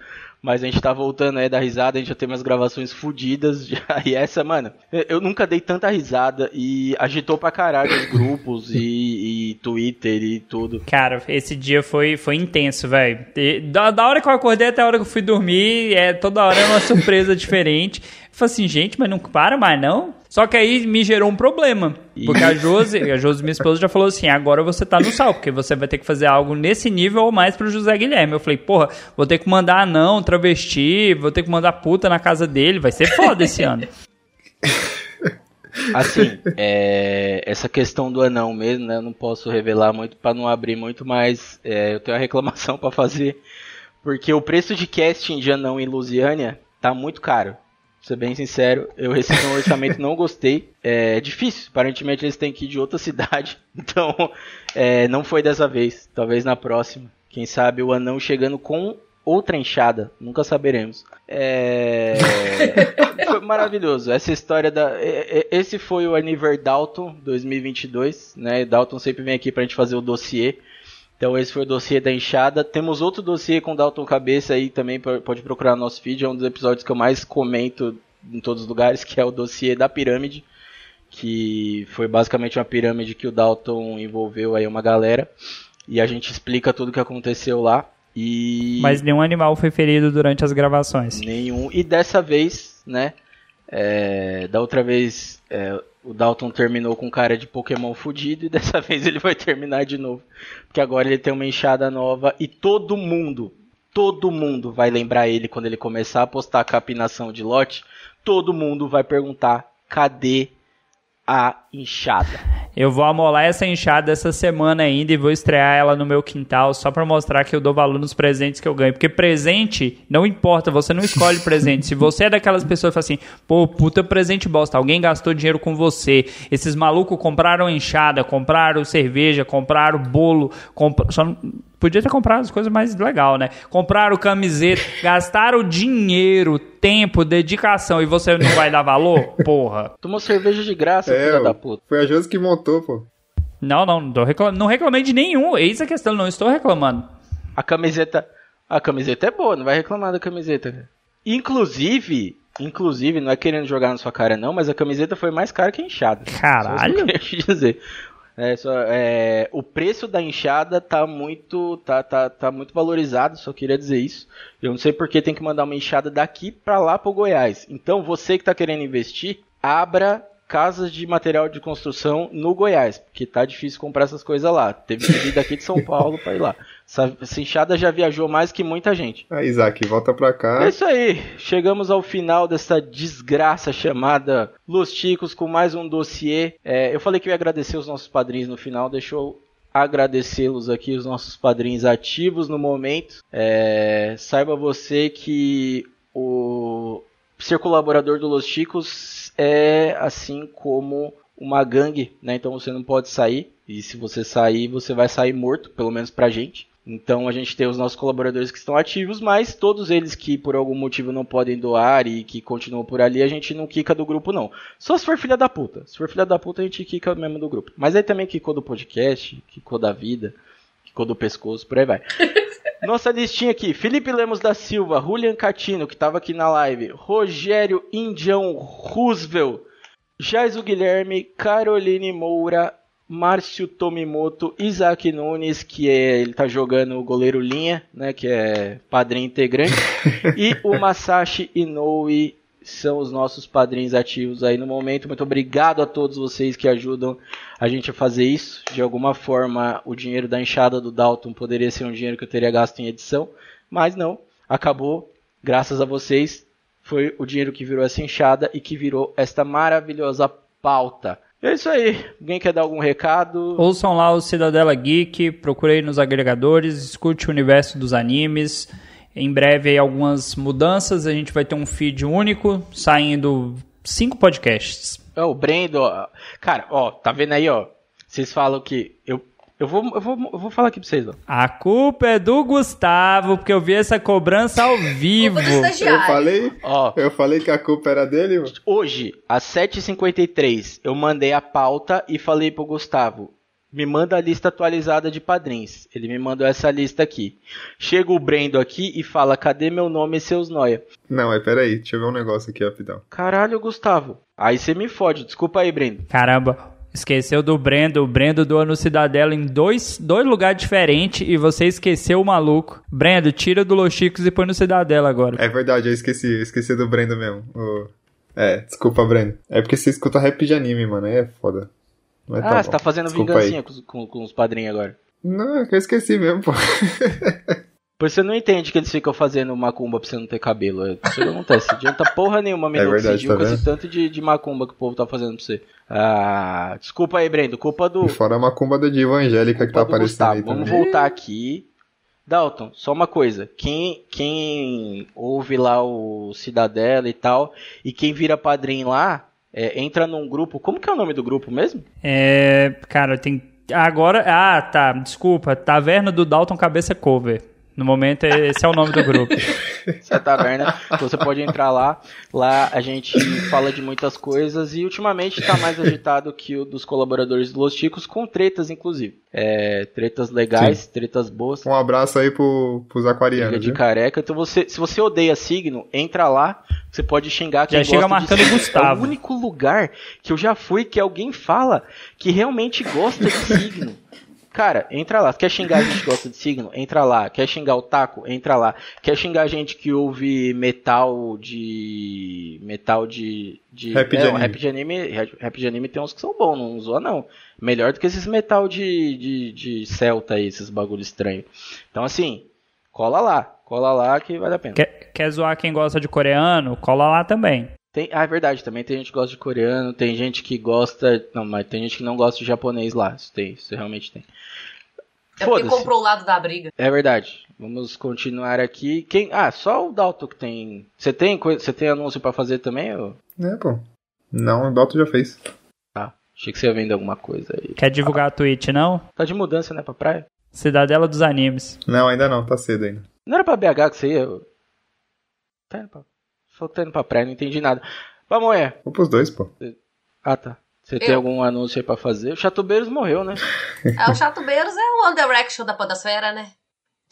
Mas a gente tá voltando aí da risada, a gente já tem umas gravações fodidas. *laughs* E essa, mano, eu- nunca dei tanta risada e agitou pra caralho os grupos e, e Twitter e tudo. Cara, esse dia foi, foi intenso, velho. Da, da hora que eu acordei até a hora que eu fui dormir, é, toda hora é uma surpresa *laughs* diferente. Falei assim, gente, mas não para mais não? Só que aí me gerou um problema. Porque a Josi, a Josi, minha esposa, já falou assim: agora você tá no sal, porque você vai ter que fazer algo nesse nível ou mais pro José Guilherme. Eu falei, porra, vou ter que mandar anão, travesti, vou ter que mandar puta na casa dele, vai ser foda esse ano. *laughs* Assim, é, essa questão do anão mesmo, né? Eu não posso revelar muito pra não abrir muito, mas é, eu tenho uma reclamação pra fazer. Porque o preço de casting de anão em Lusiânia tá muito caro. Pra ser bem sincero, eu recebi um *laughs* orçamento não gostei. É difícil, aparentemente eles têm que ir de outra cidade. *laughs* Então, é, não foi dessa vez. Talvez na próxima. Quem sabe o anão chegando com outra enxada. Nunca saberemos. É... *laughs* foi maravilhoso. Essa história da. é- é- Esse foi o Aniver Dalton 2022. Né? Dalton sempre vem aqui pra gente fazer o dossiê. Então esse foi o dossiê da enxada. Temos outro dossiê com Dalton Cabeça aí também, pode procurar no nosso feed, é um dos episódios que eu mais comento em todos os lugares, que é o dossiê da pirâmide, que foi basicamente uma pirâmide que o Dalton envolveu aí uma galera, e a gente explica tudo o que aconteceu lá. E Mas nenhum animal foi ferido durante as gravações. nenhum. E dessa vez, né? é, da outra vez é, o Dalton terminou com cara de Pokémon fudido e dessa *laughs* vez ele vai terminar de novo. Porque agora ele tem uma enxada nova e todo mundo, todo mundo vai lembrar ele quando ele começar a postar capinação de lote. Todo mundo vai perguntar: cadê a enxada? Eu vou amolar essa enxada essa semana ainda e vou estrear ela no meu quintal só pra mostrar que eu dou valor nos presentes que eu ganho. Porque presente, não importa, você não escolhe *laughs* presente. Se você é daquelas pessoas que fala assim, pô, puta presente bosta, alguém gastou dinheiro com você. Esses malucos compraram enxada, compraram cerveja, compraram bolo, compra... só não- Podia ter comprado as coisas mais legal, né? Compraram camiseta, gastaram dinheiro, tempo, dedicação e você não vai dar valor? Porra. Tomou cerveja de graça, É, filha da foi a Josi que montou, pô. Não, não, não, tô recla- não reclamei de nenhum. Eis a questão, não estou reclamando. A camiseta. A camiseta é boa, não vai reclamar da camiseta. cara. Inclusive, inclusive, não é querendo jogar na sua cara não, mas a camiseta foi mais cara que a enxada. Caralho. Só isso que eu queria *laughs* te dizer. É, só, é, o preço da enxada tá muito, tá, tá, tá muito valorizado, só queria dizer isso. Eu não sei porque tem que mandar uma enxada daqui pra lá pro Goiás. Então, você que tá querendo investir, abra casas de material de construção no Goiás, porque tá difícil comprar essas coisas lá. Teve que vir daqui de São *laughs* Paulo pra ir lá. Essa, essa enxada já viajou mais que muita gente. Aí, Isaac, volta pra É cá. isso aí, chegamos ao final dessa desgraça chamada Los Ticos com mais um dossiê. É, eu falei que eu ia agradecer os nossos padrinhos no final, deixa eu agradecê-los aqui, os nossos padrinhos ativos no momento. É, saiba você que o ser colaborador do Los Chicos é assim como uma gangue, né? Então você não pode sair. E se você sair, você vai sair morto, pelo menos pra gente. Então a gente tem os nossos colaboradores que estão ativos, mas todos eles que por algum motivo não podem doar e que continuam por ali, a gente não quica do grupo, não. Só se for filha da puta. Se for filha da puta, a gente quica mesmo do grupo. Mas aí também quicou do podcast, quicou da vida, quicou do pescoço, por aí vai. *laughs* Nossa listinha aqui: Felipe Lemos da Silva, Julian Catino, que estava aqui na live, Rogério Indião Roosevelt, Jaiso Guilherme, Caroline Moura, Márcio Tomimoto, Isaac Nunes, que é, ele tá jogando o goleiro linha, né, que é padrinho integrante, *laughs* e o Masashi Inoue são os nossos padrinhos ativos aí no momento. Muito obrigado a todos vocês que ajudam a gente a fazer isso. De alguma forma, o dinheiro da enxada do Dalton poderia ser um dinheiro que eu teria gasto em edição, mas não, acabou, graças a vocês, foi o dinheiro que virou essa enxada e que virou esta maravilhosa pauta. É isso aí. Alguém quer dar algum recado? Ouçam lá o Cidadela Geek, procurei nos agregadores, escute o universo dos animes. Em breve aí algumas mudanças, a gente vai ter um feed único, saindo cinco podcasts. É, o Brendo, ó. Cara, ó, tá vendo aí, ó? Vocês falam que. Eu, eu, vou, eu, vou, eu vou falar aqui pra vocês, ó. A culpa é do Gustavo, porque eu vi essa cobrança ao vivo. Eu falei, Ó, eu falei que a culpa era dele, mano. hoje, às 7h53, eu mandei a pauta e falei pro Gustavo. Me manda a lista atualizada de padrinhos. Ele me mandou essa lista aqui. Chega o Brendo aqui e fala: cadê meu nome e seus noia? Não, mas peraí, deixa eu ver um negócio aqui rapidão. Caralho, Gustavo. Aí você me fode. Desculpa aí, Brendo. Caramba, esqueceu do Brendo. O Brendo doa no Cidadela em dois, dois lugares diferentes e você esqueceu o maluco. Brendo, tira do Los Chicos e põe no Cidadela agora. É verdade, eu esqueci, eu esqueci do Brendo mesmo. O- É, desculpa, Brendo. É porque você escuta rap de anime, mano, aí é foda. Mas ah, bom. você tá fazendo Desculpa vingancinha com, os- com- com os padrinhos agora. Não, é que eu esqueci mesmo, pô. *laughs* Pois você não entende que eles ficam fazendo macumba pra você não ter cabelo. É Isso que acontece. Não adianta porra nenhuma *laughs* É verdade, minoxidil tá com esse tanto de, de macumba que o povo tá fazendo pra você. Ah, desculpa aí, Brendo. Culpa do, E fora a macumba da diva angélica que tá aparecendo Gustavo. aí Vamos também. voltar aqui. Dalton, só uma coisa. Quem, quem ouve lá o Cidadela e tal, e quem vira padrinho lá, é, entra num grupo. Como que é o nome do grupo mesmo? É. Cara, tem. Agora. Ah, tá. Desculpa. Taverna do Dalton Cabeça Cover. No momento, esse é o nome do grupo. Essa taverna. Então você pode entrar lá. Lá a gente fala de muitas coisas e ultimamente tá mais agitado que o dos colaboradores do Los Chicos, com tretas, inclusive. É, tretas legais, tretas boas. Um abraço aí pro, pros aquarianos, de viu? careca. Então você, se você odeia signo, entra lá. Você pode xingar quem Já chega gosta marcando de signo. Gustavo. É o único lugar que eu já fui que alguém fala que realmente gosta de signo. Cara, entra lá. Quer xingar a gente que gosta de signo? Entra lá. Quer xingar o taco? Entra lá. Quer xingar a gente que ouve metal de. Metal de. de Rap de é, anime. Rap de anime. Rap de anime tem uns que são bons, não zoa não. Melhor do que esses metal de, de, de celta aí, esses bagulho estranho. Então assim, cola lá. Cola lá que vale a pena. Quer, quer zoar quem gosta de coreano? Cola lá também. Tem, ah, é verdade, também tem gente que gosta de coreano, tem gente que gosta. Não, mas tem gente que não gosta de japonês lá. Isso tem, isso realmente tem. É porque comprou o lado da briga. É verdade. Vamos continuar aqui. Quem? Ah, só o Dalton que tem. Você tem coisa, você tem anúncio pra fazer também? Ou... É, pô. Não, o Dalton já fez. Tá. Achei que você ia vender alguma coisa aí. Quer divulgar a Twitch, não? Tá de mudança, né, pra praia? Cidadela dos Animes. Não, ainda não, tá cedo ainda. Não era pra BH que você ia? Tá indo pra. Só tá indo pra praia, não entendi nada. Vamos, é. Vou pros dois, pô. Ah, tá. Você tem Eu. algum anúncio aí pra fazer? O Chatubeiros morreu, né? *laughs* É, o Chatubeiros é o One Direction da podosfera, né?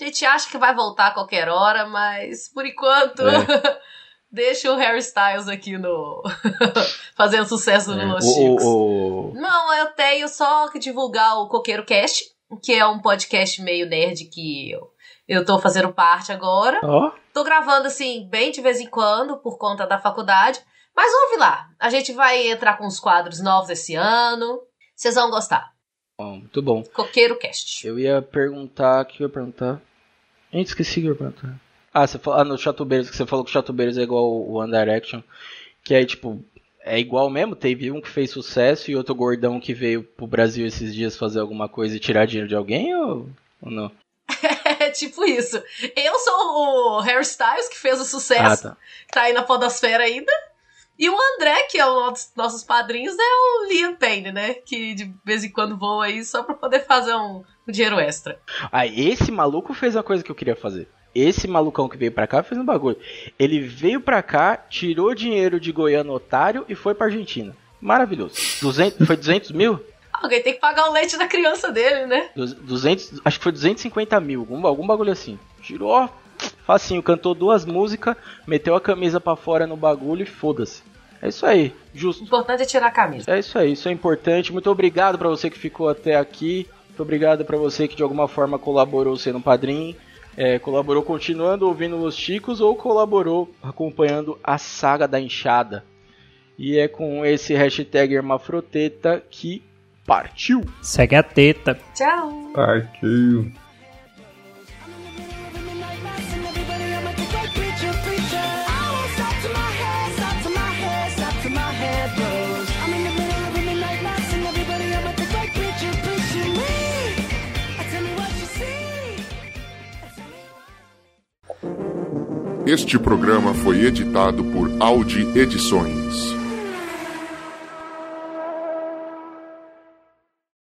A gente acha que vai voltar a qualquer hora, mas por enquanto É. *laughs* deixa o Harry Styles aqui no *laughs* fazendo sucesso no Los É. O, Chicos. o, o- Não, eu tenho só que divulgar o Coqueiro Cast, que é um podcast meio nerd que eu, eu tô fazendo parte agora. Ó. Tô gravando assim, bem de vez em quando, por conta da faculdade. Mas ouve lá. A gente vai entrar com uns quadros novos esse ano. Vocês vão gostar. Ó, muito bom. Coqueiro Cast. Eu ia perguntar. O que eu ia perguntar? Gente, esqueci que eu ia perguntar. Ah, você falou. Ah, no Chatubeiros, que você falou que o Chatubeiros é igual o One Direction. Que aí, tipo. É igual mesmo? Teve um que fez sucesso e outro gordão que veio pro Brasil esses dias fazer alguma coisa e tirar dinheiro de alguém ou, ou não? *laughs* É tipo isso. Eu sou o Harry Styles, que fez o Ah, sucesso, tá. que tá aí na podosfera ainda. E o André, que é um dos nossos padrinhos, é o Liam Payne, né? Que de vez em quando voa aí só pra poder fazer um, um dinheiro extra. Ah, esse maluco fez a coisa que eu queria fazer. Esse malucão que veio pra cá fez um bagulho. Ele veio pra cá, tirou dinheiro de Goiano Otário e foi pra Argentina. Maravilhoso. 200, foi 200 mil? Alguém tem que pagar o leite da criança dele, né? Du- 200, acho que foi 250 mil, algum, algum bagulho assim. Tirou, ó, facinho, cantou duas músicas, meteu a camisa pra fora no bagulho e foda-se. É isso aí, O justo. importante é tirar a camisa. É isso aí, isso é importante. Muito obrigado pra você que ficou até aqui. Muito obrigado pra você que de alguma forma colaborou sendo padrinho. é, colaborou continuando ouvindo os Chicos ou colaborou acompanhando a saga da enxada. E é com esse hashtag Hermafroteta que partiu! Segue a teta. Tchau! Partiu. Este programa foi editado por Audi Edições.